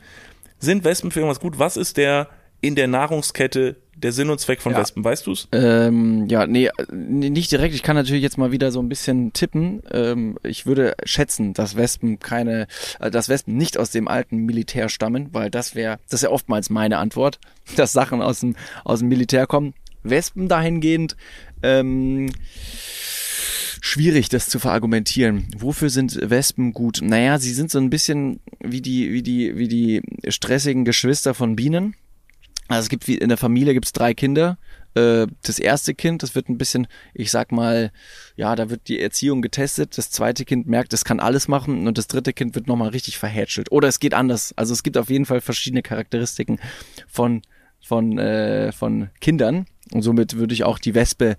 Sind Wespen für irgendwas gut? Was ist der in der Nahrungskette der Sinn und Zweck von Ja. Wespen? Weißt du's? Ähm, ja, nee, nee, nicht direkt. Ich kann natürlich jetzt mal wieder so ein bisschen tippen. Ähm, ich würde schätzen, dass Wespen keine, äh, dass Wespen nicht aus dem alten Militär stammen, weil das wäre, das ist ja oftmals meine Antwort, [laughs] dass Sachen aus dem, aus dem Militär kommen. Wespen dahingehend, ähm, schwierig, das zu verargumentieren. Wofür sind Wespen gut? Naja, sie sind so ein bisschen wie die, wie die, wie die stressigen Geschwister von Bienen. Also es gibt wie in der Familie gibt's drei Kinder. Äh, Das erste Kind, das wird ein bisschen, ich sag mal, ja, da wird die Erziehung getestet. Das zweite Kind merkt, es kann alles machen und das dritte Kind wird nochmal richtig verhätschelt. Oder es geht anders. Also es gibt auf jeden Fall verschiedene Charakteristiken von von äh, von Kindern und somit würde ich auch die Wespe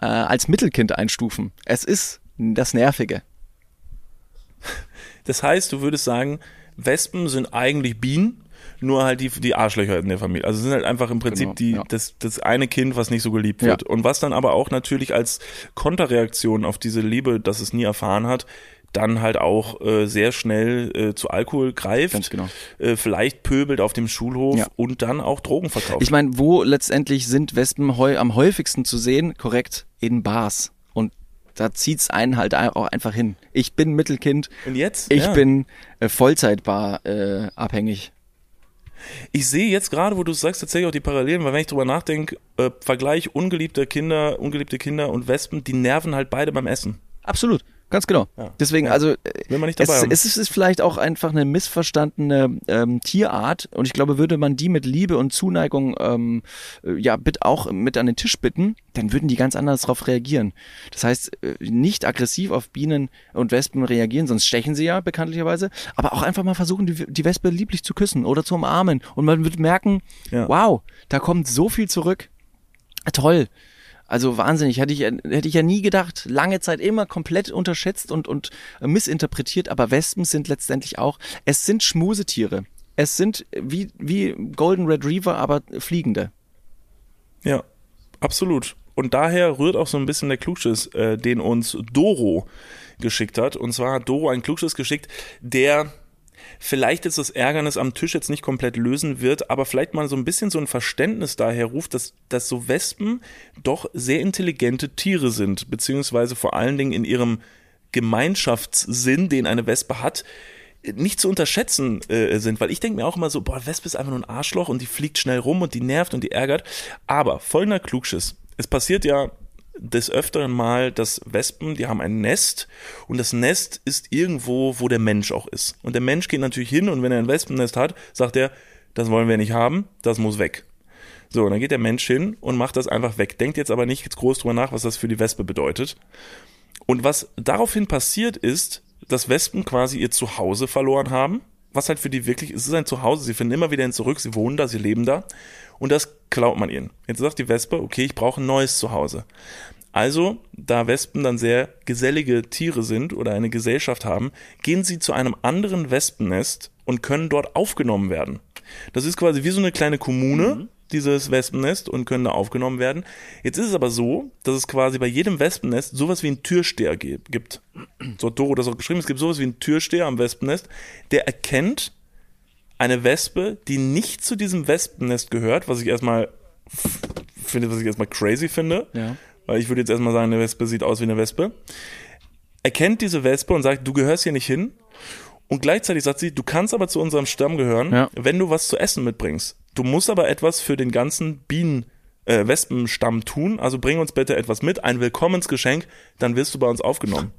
äh, als Mittelkind einstufen. Es ist das Nervige. Das heißt, du würdest sagen, Wespen sind eigentlich Bienen, nur halt die, die Arschlöcher in der Familie. Also sind halt einfach im Prinzip Genau, die, ja. das, das eine Kind, was nicht so geliebt Ja. wird. Und was dann aber auch natürlich als Konterreaktion auf diese Liebe, das es nie erfahren hat, dann halt auch äh, sehr schnell äh, zu Alkohol greift, Ganz genau. äh, vielleicht pöbelt auf dem Schulhof Ja. und dann auch Drogen verkauft. Ich meine, wo letztendlich sind Wespen heu am häufigsten zu sehen? Korrekt, in Bars. Und da zieht's einen halt auch einfach hin. Ich bin Mittelkind, und jetzt? ich ja. bin äh, Vollzeitbar äh, abhängig. Ich sehe jetzt gerade, wo du sagst, tatsächlich auch die Parallelen, weil wenn ich drüber nachdenke, äh, Vergleich ungeliebte Kinder, ungeliebte Kinder und Wespen, die nerven halt beide beim Essen. Absolut, ganz genau. Ja. Deswegen, also äh, es, es ist- ist vielleicht auch einfach eine missverstandene ähm, Tierart und ich glaube, würde man die mit Liebe und Zuneigung ähm, äh, ja bitte auch mit an den Tisch bitten, dann würden die ganz anders darauf reagieren. Das heißt, äh, nicht aggressiv auf Bienen und Wespen reagieren, sonst stechen sie ja bekanntlicherweise, aber auch einfach mal versuchen, die, die Wespe lieblich zu küssen oder zu umarmen und man wird merken, Ja. wow, da kommt so viel zurück. Toll. Also wahnsinnig, hätte ich, hätte ich ja nie gedacht. Lange Zeit immer komplett unterschätzt und, und missinterpretiert, aber Wespen sind letztendlich auch, es sind Schmusetiere. Es sind wie, wie Golden Retriever, aber fliegende. Ja, absolut. Und daher rührt auch so ein bisschen der Klugschiss, äh, den uns Doro geschickt hat. Und zwar hat Doro einen Klugschiss geschickt, der vielleicht jetzt das Ärgernis am Tisch jetzt nicht komplett lösen wird, aber vielleicht mal so ein bisschen so ein Verständnis daher ruft, dass, dass so Wespen doch sehr intelligente Tiere sind, beziehungsweise vor allen Dingen in ihrem Gemeinschaftssinn, den eine Wespe hat, nicht zu unterschätzen äh, sind, weil ich denke mir auch immer so, boah, Wespe ist einfach nur ein Arschloch und die fliegt schnell rum und die nervt und die ärgert. Aber folgender Klugschiss. Es passiert ja des Öfteren mal, dass Wespen, die haben ein Nest und das Nest ist irgendwo, wo der Mensch auch ist. Und der Mensch geht natürlich hin und wenn er ein Wespennest hat, sagt er, das wollen wir nicht haben, das muss weg. So, und dann geht der Mensch hin und macht das einfach weg. Denkt jetzt aber nicht jetzt groß drüber nach, was das für die Wespe bedeutet. Und was daraufhin passiert ist, dass Wespen quasi ihr Zuhause verloren haben, was halt für die wirklich, es ist ein Zuhause, sie finden immer wieder hin zurück, sie wohnen da, sie leben da und das klaut man ihnen. Jetzt sagt die Wespe, okay, ich brauche ein neues Zuhause. Also, da Wespen dann sehr gesellige Tiere sind oder eine Gesellschaft haben, gehen sie zu einem anderen Wespennest und können dort aufgenommen werden. Das ist quasi wie so eine kleine Kommune, dieses Wespennest, und können da aufgenommen werden. Jetzt ist es aber so, dass es quasi bei jedem Wespennest sowas wie einen Türsteher gibt. So hat Doro das auch geschrieben, es gibt sowas wie einen Türsteher am Wespennest, der erkennt eine Wespe, die nicht zu diesem Wespennest gehört, was ich erstmal finde, was ich erstmal crazy finde. Ja. Weil ich würde jetzt erstmal sagen, eine Wespe sieht aus wie eine Wespe. Erkennt diese Wespe und sagt, du gehörst hier nicht hin. Und gleichzeitig sagt sie, du kannst aber zu unserem Stamm gehören, Ja. wenn du was zu essen mitbringst. Du musst aber etwas für den ganzen Bienen, äh, Wespenstamm tun. Also bring uns bitte etwas mit, ein Willkommensgeschenk, dann wirst du bei uns aufgenommen.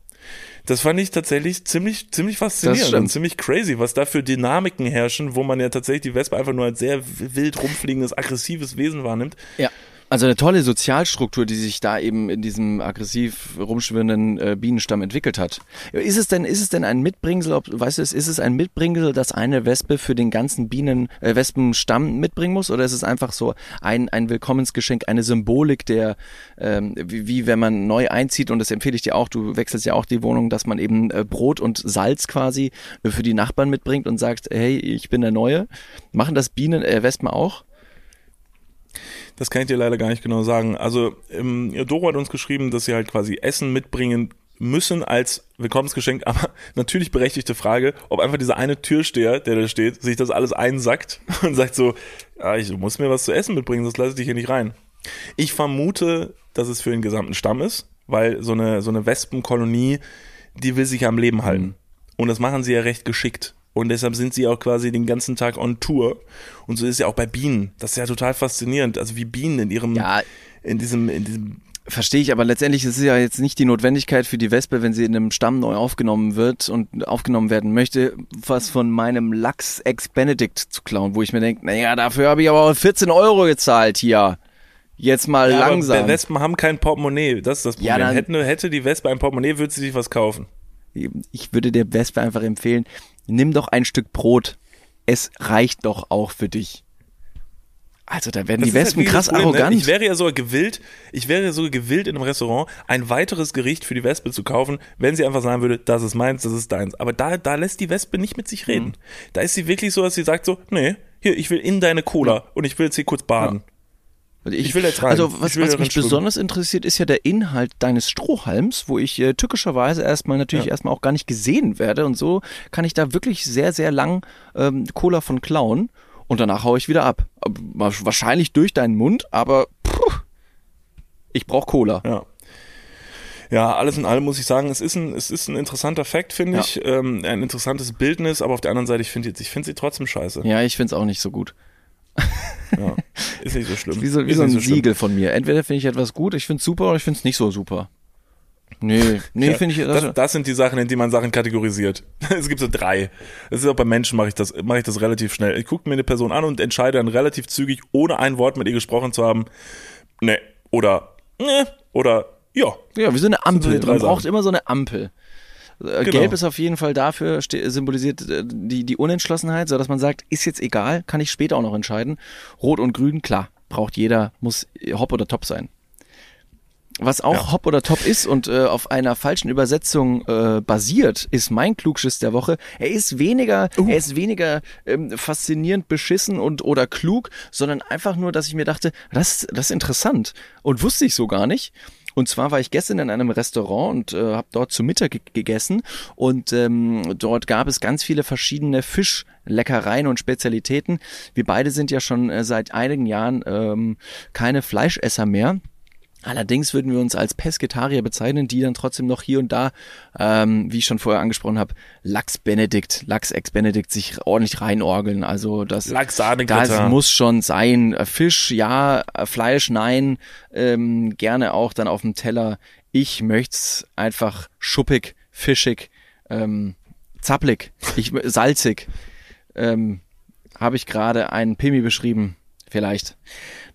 Das fand ich tatsächlich ziemlich, ziemlich faszinierend und ziemlich crazy, was da für Dynamiken herrschen, wo man ja tatsächlich die Wespe einfach nur als sehr wild rumfliegendes, aggressives Wesen wahrnimmt. Ja. Also eine tolle Sozialstruktur, die sich da eben in diesem aggressiv rumschwirrenden äh, Bienenstamm entwickelt hat. Ist es denn, ist es denn ein Mitbringsel, ob, weißt du, ist es ein Mitbringsel, das eine Wespe für den ganzen Bienen, äh, Wespenstamm mitbringen muss? Oder ist es einfach so ein, ein Willkommensgeschenk, eine Symbolik der, ähm, wie, wie wenn man neu einzieht, und das empfehle ich dir auch, du wechselst ja auch die Wohnung, dass man eben äh, Brot und Salz quasi äh, für die Nachbarn mitbringt und sagt, hey, ich bin der Neue. Machen das Bienen, äh, Wespen auch? Das kann ich dir leider gar nicht genau sagen. Also ähm, Doro hat uns geschrieben, dass sie halt quasi Essen mitbringen müssen als Willkommensgeschenk, [laughs] aber natürlich berechtigte Frage, ob einfach dieser eine Türsteher, der da steht, sich das alles einsackt [laughs] und sagt so, ja, ich muss mir was zu essen mitbringen, sonst lasse ich dich hier nicht rein. Ich vermute, dass es für den gesamten Stamm ist, weil so eine, so eine Wespenkolonie, die will sich am Leben halten. Und das machen sie ja recht geschickt. Und deshalb sind sie auch quasi den ganzen Tag on Tour. Und so ist es ja auch bei Bienen. Das ist ja total faszinierend. Also wie Bienen in ihrem, Ja. in diesem, in diesem, Verstehe ich, aber letztendlich ist es ja jetzt nicht die Notwendigkeit für die Wespe, wenn sie in einem Stamm neu aufgenommen wird und aufgenommen werden möchte, was von meinem Lachs ex Benedict zu klauen, wo ich mir denke, naja, dafür habe ich aber 14 Euro gezahlt hier. Jetzt mal Ja, langsam. Aber Wespen haben kein Portemonnaie. Das ist das Problem. Ja, dann- hätte, hätte die Wespe ein Portemonnaie, würde sie sich was kaufen. Ich würde der Wespe einfach empfehlen, nimm doch ein Stück Brot. Es reicht doch auch für dich. Also da werden Das die halt Wespen dieses krass Problem, ne? arrogant. Ich wäre ja sogar gewillt, ich wäre ja sogar gewillt in einem Restaurant ein weiteres Gericht für die Wespe zu kaufen, wenn sie einfach sagen würde, das ist meins, das ist deins. Aber da, da lässt die Wespe nicht mit sich reden. Da ist sie wirklich so, dass sie sagt so, nee, hier, ich will in deine Cola und ich will jetzt hier kurz baden. Ich will jetzt rein. Also was, was mich besonders interessiert, ist ja der Inhalt deines Strohhalms, wo ich äh, tückischerweise erstmal natürlich Ja. erstmal auch gar nicht gesehen werde und so kann ich da wirklich sehr, sehr lang ähm, Cola von klauen und danach hau ich wieder ab. Wahrscheinlich durch deinen Mund, aber puh, ich brauch Cola. Ja. Ja, alles in allem muss ich sagen, es ist ein, es ist ein interessanter Fakt, finde Ja. ich. Ähm, ein interessantes Bildnis, aber auf der anderen Seite, ich finde ich finde sie trotzdem scheiße. Ja, ich find's auch nicht so gut. Ja. Ist nicht so schlimm. Wie so, wie so ein schlimm. Siegel von mir. Entweder finde ich etwas gut, ich find's super, oder ich find's nicht so super. Nee, nee, Ja, finde ich. Also, das, das sind die Sachen, in die man Sachen kategorisiert. [laughs] Es gibt so drei. Das ist auch bei Menschen mache ich das, mache ich das relativ schnell. Ich gucke mir eine Person an und entscheide dann relativ zügig, ohne ein Wort mit ihr gesprochen zu haben, ne oder ne oder ja. Ja, wie so eine so Ampel. drei Man braucht immer so eine Ampel. Äh, Genau. Gelb ist auf jeden Fall dafür, symbolisiert äh, die, die Unentschlossenheit, so dass man sagt, ist jetzt egal, kann ich später auch noch entscheiden. Rot und Grün, klar, braucht jeder, muss Hop oder Top sein. Was auch Ja. Hop oder Top ist und äh, auf einer falschen Übersetzung äh, basiert, ist mein Klugschiss der Woche. Er ist weniger, Uh. er ist weniger ähm, faszinierend beschissen und oder klug, sondern einfach nur, dass ich mir dachte, das, das ist interessant und wusste ich so gar nicht. Und zwar war ich gestern in einem Restaurant und äh, habe dort zu Mittag ge gegessen und ähm, dort gab es ganz viele verschiedene Fischleckereien und Spezialitäten. Wir beide sind ja schon äh, seit einigen Jahren ähm, keine Fleischesser mehr. Allerdings würden wir uns als Pesketarier bezeichnen, die dann trotzdem noch hier und da, ähm, wie ich schon vorher angesprochen habe, Lachs Benedikt, Lachs ex Benedikt sich ordentlich reinorgeln. Also das, das muss schon sein. Fisch ja, Fleisch nein, ähm, gerne auch dann auf dem Teller. Ich möcht's einfach schuppig, fischig, ähm, zapplig, ich, salzig. Ähm, Habe ich gerade einen Pimi beschrieben? Vielleicht.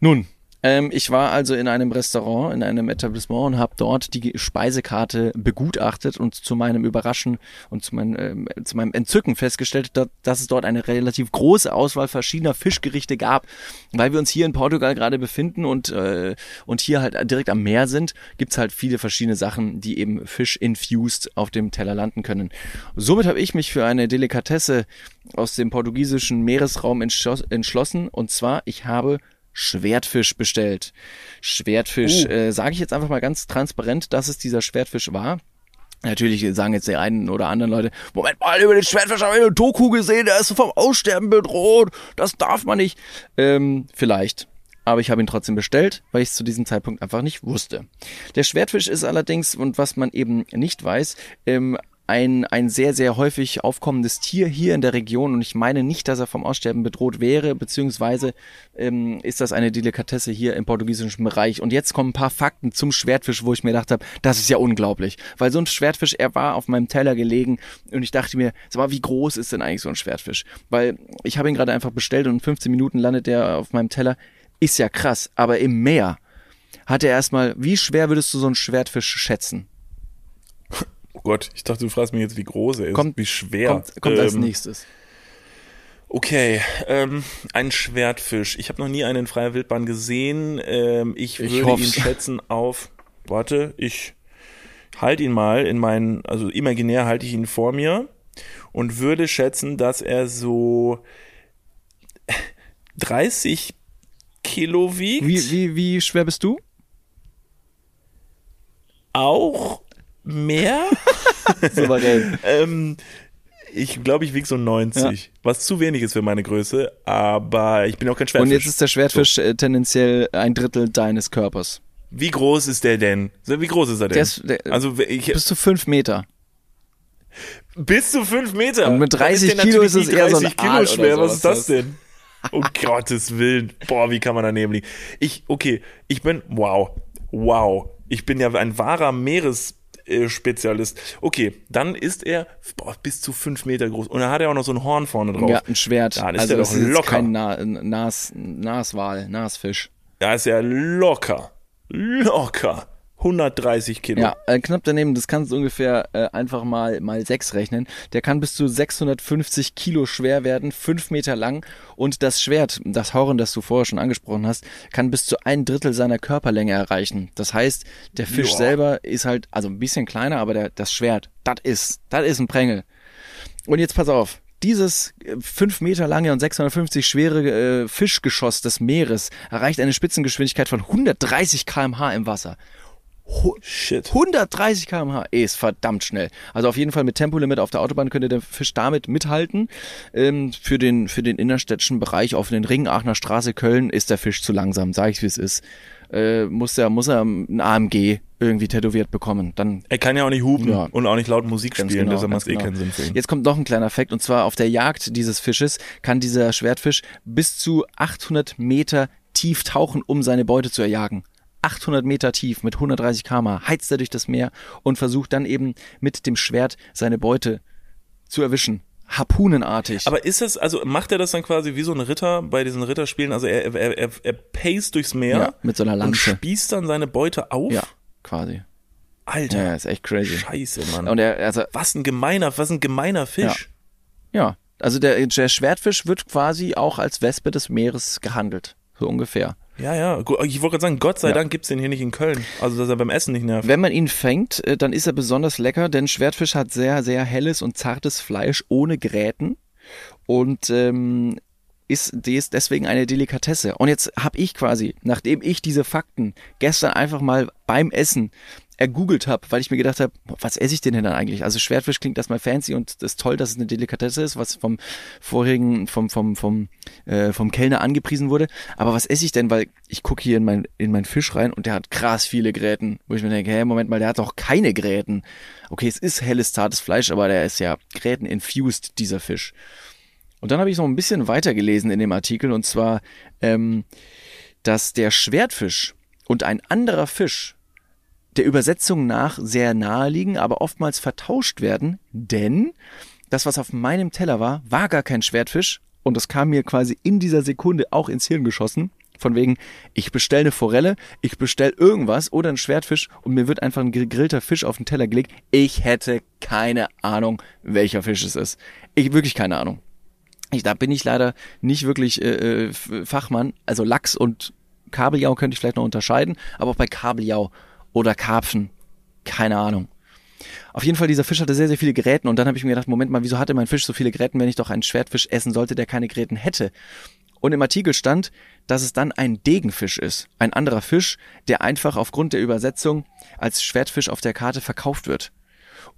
Nun, Ähm, ich war also in einem Restaurant, in einem Etablissement und habe dort die Speisekarte begutachtet und zu meinem Überraschen und zu, mein, ähm, zu meinem Entzücken festgestellt, dass, dass es dort eine relativ große Auswahl verschiedener Fischgerichte gab. Weil wir uns hier in Portugal gerade befinden und, äh, und hier halt direkt am Meer sind, gibt's halt viele verschiedene Sachen, die eben Fisch-infused auf dem Teller landen können. Somit habe ich mich für eine Delikatesse aus dem portugiesischen Meeresraum entschlossen und zwar, ich habe Schwertfisch bestellt. Schwertfisch, Oh. äh, sage ich jetzt einfach mal ganz transparent, dass es dieser Schwertfisch war. Natürlich sagen jetzt die einen oder anderen Leute, Moment mal, über den Schwertfisch habe ich eine Doku gesehen, der ist vom Aussterben bedroht, das darf man nicht. Ähm, vielleicht. Aber ich habe ihn trotzdem bestellt, weil ich es zu diesem Zeitpunkt einfach nicht wusste. Der Schwertfisch ist allerdings, und was man eben nicht weiß, ähm, ein, ein sehr, sehr häufig aufkommendes Tier hier in der Region und ich meine nicht, dass er vom Aussterben bedroht wäre, beziehungsweise ähm, ist das eine Delikatesse hier im portugiesischen Bereich. Und jetzt kommen ein paar Fakten zum Schwertfisch, wo ich mir gedacht habe, das ist ja unglaublich. Weil so ein Schwertfisch, er war auf meinem Teller gelegen und ich dachte mir, sag mal, wie groß ist denn eigentlich so ein Schwertfisch? Weil ich habe ihn gerade einfach bestellt und in 15 Minuten landet er auf meinem Teller. Ist ja krass, aber im Meer hat er erstmal, wie schwer würdest du so einen Schwertfisch schätzen? Gott, ich dachte, du fragst mich jetzt, wie groß er ist, Kommt- wie schwer. Kommt, kommt als Ähm, nächstes. Okay, ähm, ein Schwertfisch. Ich habe noch nie einen in freier Wildbahn gesehen. Ähm, ich Ich würde hoff's. ihn [laughs] schätzen auf. Warte, ich halte ihn mal in meinen, also imaginär halte ich ihn vor mir und würde schätzen, dass er so 30 Kilo wiegt. Wie, wie, wie schwer bist du? Auch mehr? [laughs] Souverän. ähm, ich glaube, ich wiege so 90, was zu wenig ist für meine Größe, aber ich bin auch kein Schwertfisch. Und jetzt ist der Schwertfisch äh, tendenziell ein Drittel deines Körpers. Wie groß ist der denn? So, Wie groß ist er denn? Der ist, der, also ich, bis zu fünf Meter. bis zu fünf Meter. Und mit Dann 30 der Kilo ist es eher so ein 30 Kilo Aal schwer. Was ist das denn? Um [laughs] Gottes Willen. Boah, wie kann man daneben liegen? Ich, okay, ich bin, wow, wow. Ich bin ja ein wahrer Meeresspezialist. Okay, dann ist er boah, bis zu fünf Meter groß. Und dann hat er auch noch so ein Horn vorne drauf. Ja, ein Schwert. Dann ist also das doch ist locker. kein Na Nas Naswal, Nasfisch. Da ist er locker. Locker. 130 Kilo. Ja, äh, knapp daneben, das kannst du ungefähr äh, einfach mal mal sechs rechnen. Der kann bis zu 650 Kilo schwer werden, fünf Meter lang und das Schwert, das Horn, das du vorher schon angesprochen hast, kann bis zu ein Drittel seiner Körperlänge erreichen. Das heißt, der Fisch Joa. selber ist halt also ein bisschen kleiner, aber der, das Schwert, das ist, das ist ein Prängel. Und jetzt pass auf. Dieses äh, fünf Meter lange und 650 schwere äh, Fischgeschoss des Meeres erreicht eine Spitzengeschwindigkeit von 130 km/h im Wasser. Shit. 130 km/h ist verdammt schnell. Also auf jeden Fall mit Tempolimit auf der Autobahn könnte der Fisch damit mithalten. Ähm, für, den, für den innerstädtischen Bereich auf den Ring Aachener Straße Köln ist der Fisch zu langsam, sag ich wie es ist. Äh, muss er muss er ein AMG irgendwie tätowiert bekommen. Dann Er kann ja auch nicht hupen Ja. und auch nicht laut Musik Ganz spielen, genau, deshalb macht ganz eh genau. keinen Sinn für ihn. Jetzt kommt noch ein kleiner Fakt und zwar auf der Jagd dieses Fisches kann dieser Schwertfisch bis zu 800 Meter tief tauchen, um seine Beute zu erjagen. 800 Meter tief mit 130 km heizt er durch das Meer und versucht dann eben mit dem Schwert seine Beute zu erwischen. Harpunenartig. Aber ist das, also macht er das dann quasi wie so ein Ritter bei diesen Ritterspielen? Also er, er, er, er paced durchs Meer Ja, mit so einer und Lanze. spießt dann seine Beute auf? ja, quasi. Alter, Ja, ist echt crazy. scheiße, Mann. Und er, also, was ein gemeiner, was ein gemeiner Fisch. ja, also der, der Schwertfisch wird quasi auch als Wespe des Meeres gehandelt. So ungefähr. Ja, ja. Ich wollte gerade sagen, Gott sei Ja. Dank gibt's den hier nicht in Köln. Also, dass er beim Essen nicht nervt. Wenn man ihn fängt, äh, dann ist er besonders lecker, denn Schwertfisch hat sehr, sehr helles und zartes Fleisch ohne Gräten und ähm, ist des- deswegen eine Delikatesse. Und jetzt habe ich quasi, nachdem ich diese Fakten gestern einfach mal beim Essen ergoogelt habe, weil ich mir gedacht habe, was esse ich denn denn eigentlich? Also Schwertfisch klingt erstmal fancy und ist toll, dass es eine Delikatesse ist, was vom vorigen, vom, vom, vom, äh, vom Kellner angepriesen wurde. Aber was esse ich denn? Weil ich gucke hier in mein, in meinen Fisch rein und der hat krass viele Gräten, wo ich mir denke, hey, Moment mal, der hat doch keine Gräten. Okay, es ist helles, zartes Fleisch, aber der ist ja Gräten-infused, dieser Fisch. Und dann habe ich noch ein bisschen weitergelesen in dem Artikel und zwar, ähm, dass der Schwertfisch und ein anderer Fisch der Übersetzung nach sehr nahe liegen, aber oftmals vertauscht werden, denn das, was auf meinem Teller war, war gar kein Schwertfisch und das kam mir quasi in dieser Sekunde auch ins Hirn geschossen. von wegen, ich bestelle eine Forelle, ich bestelle irgendwas oder einen Schwertfisch und mir wird einfach ein gegrillter Fisch auf den Teller gelegt. Ich hätte keine Ahnung, welcher Fisch es ist. Ich wirklich keine Ahnung. Ich, da bin ich leider nicht wirklich äh, äh Fachmann. Also Lachs und Kabeljau könnte ich vielleicht noch unterscheiden, aber auch bei Kabeljau oder Karpfen, keine Ahnung. Auf jeden Fall, dieser Fisch hatte sehr, sehr viele Gräten und dann habe ich mir gedacht, Moment mal, wieso hatte mein Fisch so viele Gräten, wenn ich doch einen Schwertfisch essen sollte, der keine Gräten hätte? Und im Artikel stand, dass es dann ein Degenfisch ist, ein anderer Fisch, der einfach aufgrund der Übersetzung als Schwertfisch auf der Karte verkauft wird.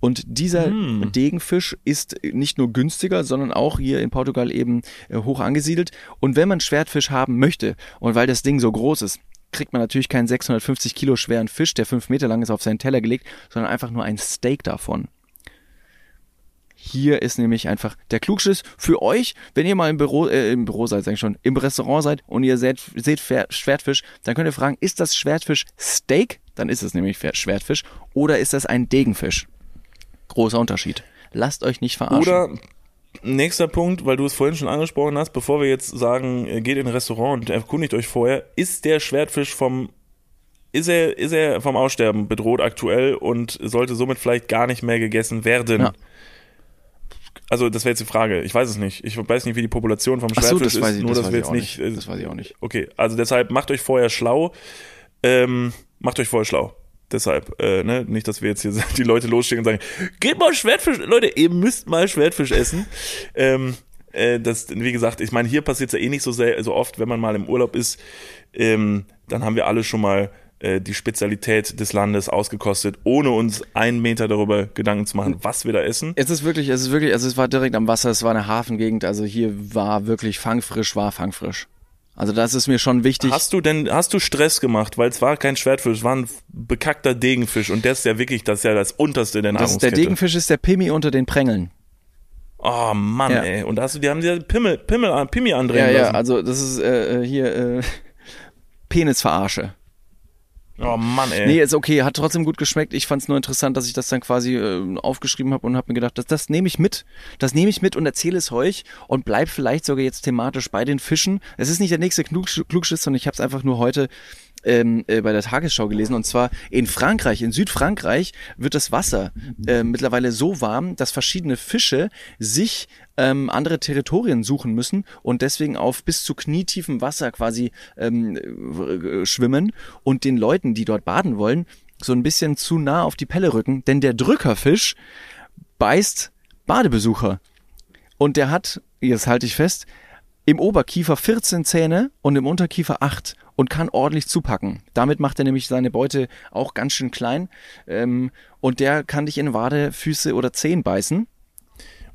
Und dieser hm. Degenfisch ist nicht nur günstiger, sondern auch hier in Portugal eben äh, hoch angesiedelt. Und wenn man Schwertfisch haben möchte und weil das Ding so groß ist, kriegt man natürlich keinen 650 Kilo schweren Fisch, der fünf Meter lang ist, auf seinen Teller gelegt, sondern einfach nur ein Steak davon. Hier ist nämlich einfach der Klugschiss für euch, wenn ihr mal im Büro, äh, im Büro seid, sag ich schon, im Restaurant seid und ihr seht, seht Schwertfisch, dann könnt ihr fragen, ist das Schwertfisch Steak? Dann ist es nämlich Schwertfisch. Oder ist das ein Degenfisch? Großer Unterschied. Lasst euch nicht verarschen. Oder nächster Punkt, weil du es vorhin schon angesprochen hast, bevor wir jetzt sagen, äh, geht in ein Restaurant und erkundigt euch vorher, ist der Schwertfisch vom ist er, ist er vom Aussterben bedroht aktuell und sollte somit vielleicht gar nicht mehr gegessen werden? Ja. Also, das wäre jetzt die Frage. Ich weiß es nicht. Ich weiß nicht, wie die Population vom Schwertfisch so, ist. Ich, nur, das dass wir jetzt nicht. nicht. Das weiß ich auch nicht. Okay, also deshalb macht euch vorher schlau. Ähm, macht euch vorher schlau. Deshalb, äh, ne, nicht, dass wir jetzt hier [laughs] die Leute losschicken und sagen, geht mal Schwertfisch, Leute, ihr müsst mal Schwertfisch essen. [laughs] ähm, äh, das, wie gesagt, ich meine, hier passiert es ja eh nicht so sehr, so oft, wenn man mal im Urlaub ist, ähm, dann haben wir alle schon mal äh, die Spezialität des Landes ausgekostet, ohne uns einen Meter darüber Gedanken zu machen, was wir da essen. Es ist wirklich, es ist wirklich, also es war direkt am Wasser, es war eine Hafengegend, also hier war wirklich fangfrisch, war fangfrisch. Also das ist mir schon wichtig. Hast du denn, hast du Stress gemacht, weil es war kein Schwertfisch, es war ein bekackter Degenfisch und der ist ja wirklich, das ist ja das unterste der Nahrungskette. Das, der Degenfisch ist der Pimmi unter den Prängeln. Oh Mann, ja. ey. Und da hast du, die haben dir Pimmel, Pimmel, Pimmi andrehen ja, lassen. Ja, also das ist äh, äh hier äh, [laughs] Penisverarsche. Oh Mann, ey. Nee, ist okay, hat trotzdem gut geschmeckt. Ich fand es nur interessant, dass ich das dann quasi äh, aufgeschrieben habe und habe mir gedacht, das, das nehme ich mit. Das nehme ich mit und erzähle es euch und bleib vielleicht sogar jetzt thematisch bei den Fischen. Es ist nicht der nächste Klugschiss, sondern ich habe es einfach nur heute ähm, äh, bei der Tagesschau gelesen. Und zwar in Frankreich, in Südfrankreich wird das Wasser äh, mittlerweile so warm, dass verschiedene Fische sich ähm, andere Territorien suchen müssen und deswegen auf bis zu knietiefem Wasser quasi ähm, äh, schwimmen und den Leuten, die dort baden wollen, so ein bisschen zu nah auf die Pelle rücken. Denn der Drückerfisch beißt Badebesucher. Und der hat, jetzt halte ich fest, im Oberkiefer 14 Zähne und im Unterkiefer 8 und kann ordentlich zupacken. Damit macht er nämlich seine Beute auch ganz schön klein ähm, und der kann dich in Wade, Füße oder Zehen beißen.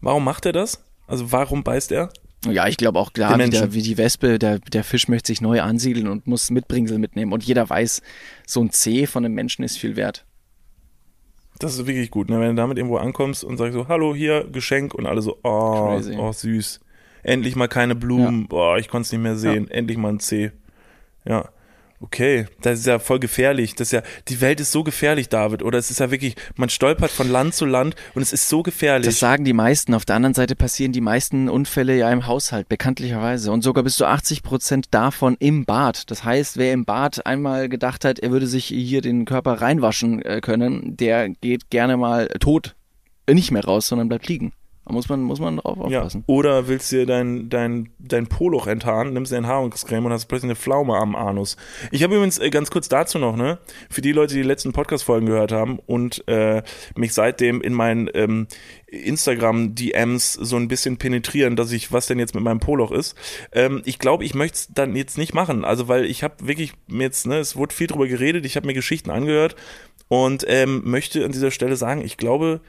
Warum macht er das? Also warum beißt er? Ja, ich glaube auch klar, wie, der, wie, die Wespe, der, der Fisch möchte sich neu ansiedeln und muss Mitbringsel mitnehmen. Und jeder weiß, so ein Zeh von einem Menschen ist viel wert. Das ist wirklich gut, ne? wenn du damit irgendwo ankommst und sagst so, hallo, hier, Geschenk und alle so, oh, oh süß. Endlich mal keine Blumen, ja. boah, ich konnte es nicht mehr sehen, ja. endlich mal ein Zeh. Ja. Okay, das ist ja voll gefährlich. Das ist ja, die Welt ist so gefährlich, David. Oder es ist ja wirklich, man stolpert von Land zu Land und es ist so gefährlich. Das sagen die meisten. Auf der anderen Seite passieren die meisten Unfälle ja im Haushalt, bekanntlicherweise. Und sogar bis zu 80 Prozent davon im Bad. Das heißt, wer im Bad einmal gedacht hat, er würde sich hier den Körper reinwaschen äh, können, der geht gerne mal tot nicht mehr raus, sondern bleibt liegen. Muss man, muss man drauf aufpassen. Ja. Oder willst du dir dein, dein, dein Poloch enthaaren, nimmst dir Enthaarungscreme und hast plötzlich eine Pflaume am Anus. Ich habe übrigens äh, ganz kurz dazu noch, ne, für die Leute, die die letzten Podcast-Folgen gehört haben und äh, mich seitdem in meinen ähm, Instagram-DMs so ein bisschen penetrieren, dass ich, was denn jetzt mit meinem Poloch ist. Ähm, ich glaube, ich möchte es dann jetzt nicht machen. Also, weil ich habe wirklich jetzt, ne, es wurde viel drüber geredet, ich habe mir Geschichten angehört und ähm, möchte an dieser Stelle sagen, ich glaube,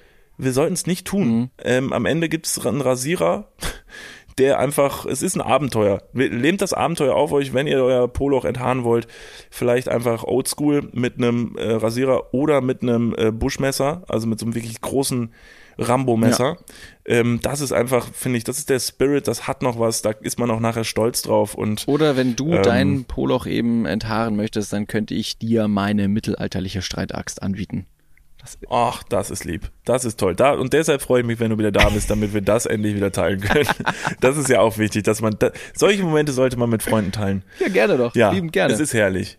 wir sollten es nicht tun. Mhm. Ähm, am Ende gibt es einen Rasierer, [laughs] der einfach, es ist ein Abenteuer. Lehmt das Abenteuer auf euch, wenn ihr euer Poloch enthaaren wollt. Vielleicht einfach oldschool mit einem äh, Rasierer oder mit einem äh, Buschmesser, also mit so einem wirklich großen Rambo-Messer. Ja. Ähm, das ist einfach, finde ich, das ist der Spirit, das hat noch was, da ist man auch nachher stolz drauf. Und, Oder wenn du ähm, dein Poloch eben enthaaren möchtest, dann könnte ich dir meine mittelalterliche Streitaxt anbieten. Ach, das ist lieb. Das ist toll. Da, und deshalb freue ich mich, wenn du wieder da bist, damit wir das endlich wieder teilen können. [laughs] Das ist ja auch wichtig, dass man, da, solche Momente sollte man mit Freunden teilen. Ja, gerne doch. Ja, Lieben gerne. es ist herrlich.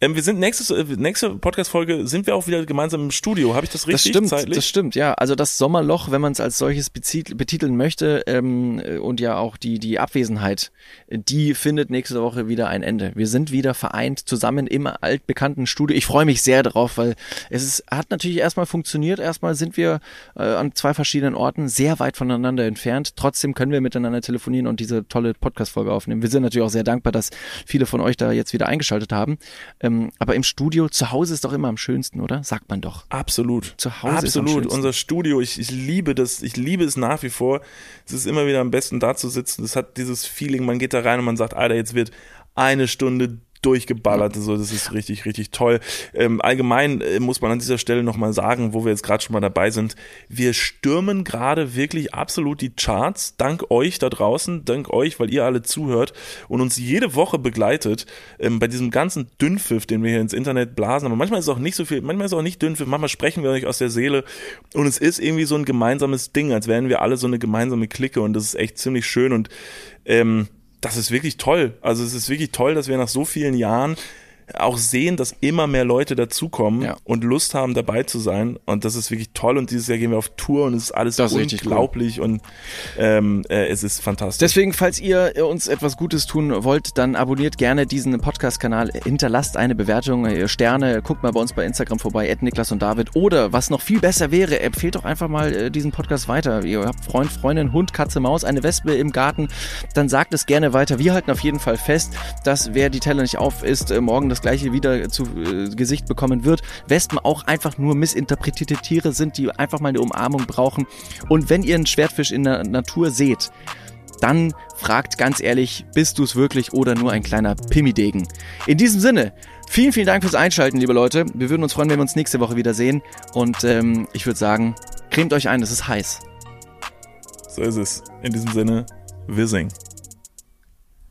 Ähm, wir sind nächstes, äh, nächste Podcast-Folge sind wir auch wieder gemeinsam im Studio. Habe ich das richtig das stimmt, zeitlich? das stimmt, ja. Also das Sommerloch, wenn man es als solches betiteln möchte ähm, und ja auch die, die Abwesenheit, die findet nächste Woche wieder ein Ende. Wir sind wieder vereint zusammen im altbekannten Studio. Ich freue mich sehr darauf, weil es ist, hat natürlich erstmal funktioniert. Erstmal sind wir äh, an zwei verschiedenen Orten sehr weit voneinander entfernt. Trotzdem können wir miteinander telefonieren und diese tolle Podcast-Folge aufnehmen. Wir sind natürlich auch sehr dankbar, dass viele von euch da jetzt wieder eingeschaltet haben. Ähm, aber im Studio, zu Hause ist doch immer am schönsten, oder? Sagt man doch. Absolut. Zu Hause ist am Absolut. schönsten. Unser Studio, ich, ich liebe das, ich liebe es nach wie vor. Es ist immer wieder am besten da zu sitzen. Es hat dieses Feeling, man geht da rein und man sagt, Alter, jetzt wird eine Stunde durchgeballert. So, das ist richtig, richtig toll. Ähm, allgemein äh, muss man an dieser Stelle nochmal sagen, wo wir jetzt gerade schon mal dabei sind, wir stürmen gerade wirklich absolut die Charts, dank euch da draußen, dank euch, weil ihr alle zuhört und uns jede Woche begleitet ähm, bei diesem ganzen Dünnpfiff, den wir hier ins Internet blasen. Aber manchmal ist es auch nicht so viel, manchmal ist es auch nicht Dünnpfiff, manchmal sprechen wir euch aus der Seele und es ist irgendwie so ein gemeinsames Ding, als wären wir alle so eine gemeinsame Clique und das ist echt ziemlich schön und ähm, das ist wirklich toll. Also es ist wirklich toll, dass wir nach so vielen Jahren auch sehen, dass immer mehr Leute dazukommen Ja. und Lust haben, dabei zu sein. Und das ist wirklich toll. Und dieses Jahr gehen wir auf Tour und es ist alles Das ist richtig cool. unglaublich und ähm, äh, es ist fantastisch. Deswegen, falls ihr uns etwas Gutes tun wollt, dann abonniert gerne diesen Podcast-Kanal, hinterlasst eine Bewertung, äh, Sterne, guckt mal bei uns bei Instagram vorbei, Ed Niklas und David. Oder was noch viel besser wäre, empfehlt doch einfach mal äh, diesen Podcast weiter. Ihr habt Freund, Freundin, Hund, Katze, Maus, eine Wespe im Garten, dann sagt es gerne weiter. Wir halten auf jeden Fall fest, dass wer die Teller nicht auf isst, äh, morgen das gleiche wieder zu äh, Gesicht bekommen wird. Wespen auch einfach nur missinterpretierte Tiere sind, die einfach mal eine Umarmung brauchen. Und wenn ihr einen Schwertfisch in der Natur seht, dann fragt ganz ehrlich, bist du es wirklich oder nur ein kleiner Pimmidegen? In diesem Sinne, vielen, vielen Dank fürs Einschalten, liebe Leute. Wir würden uns freuen, wenn wir uns nächste Woche wiedersehen. Und ähm, ich würde sagen, cremt euch ein, es ist heiß. so ist es. In diesem Sinne, wir singen.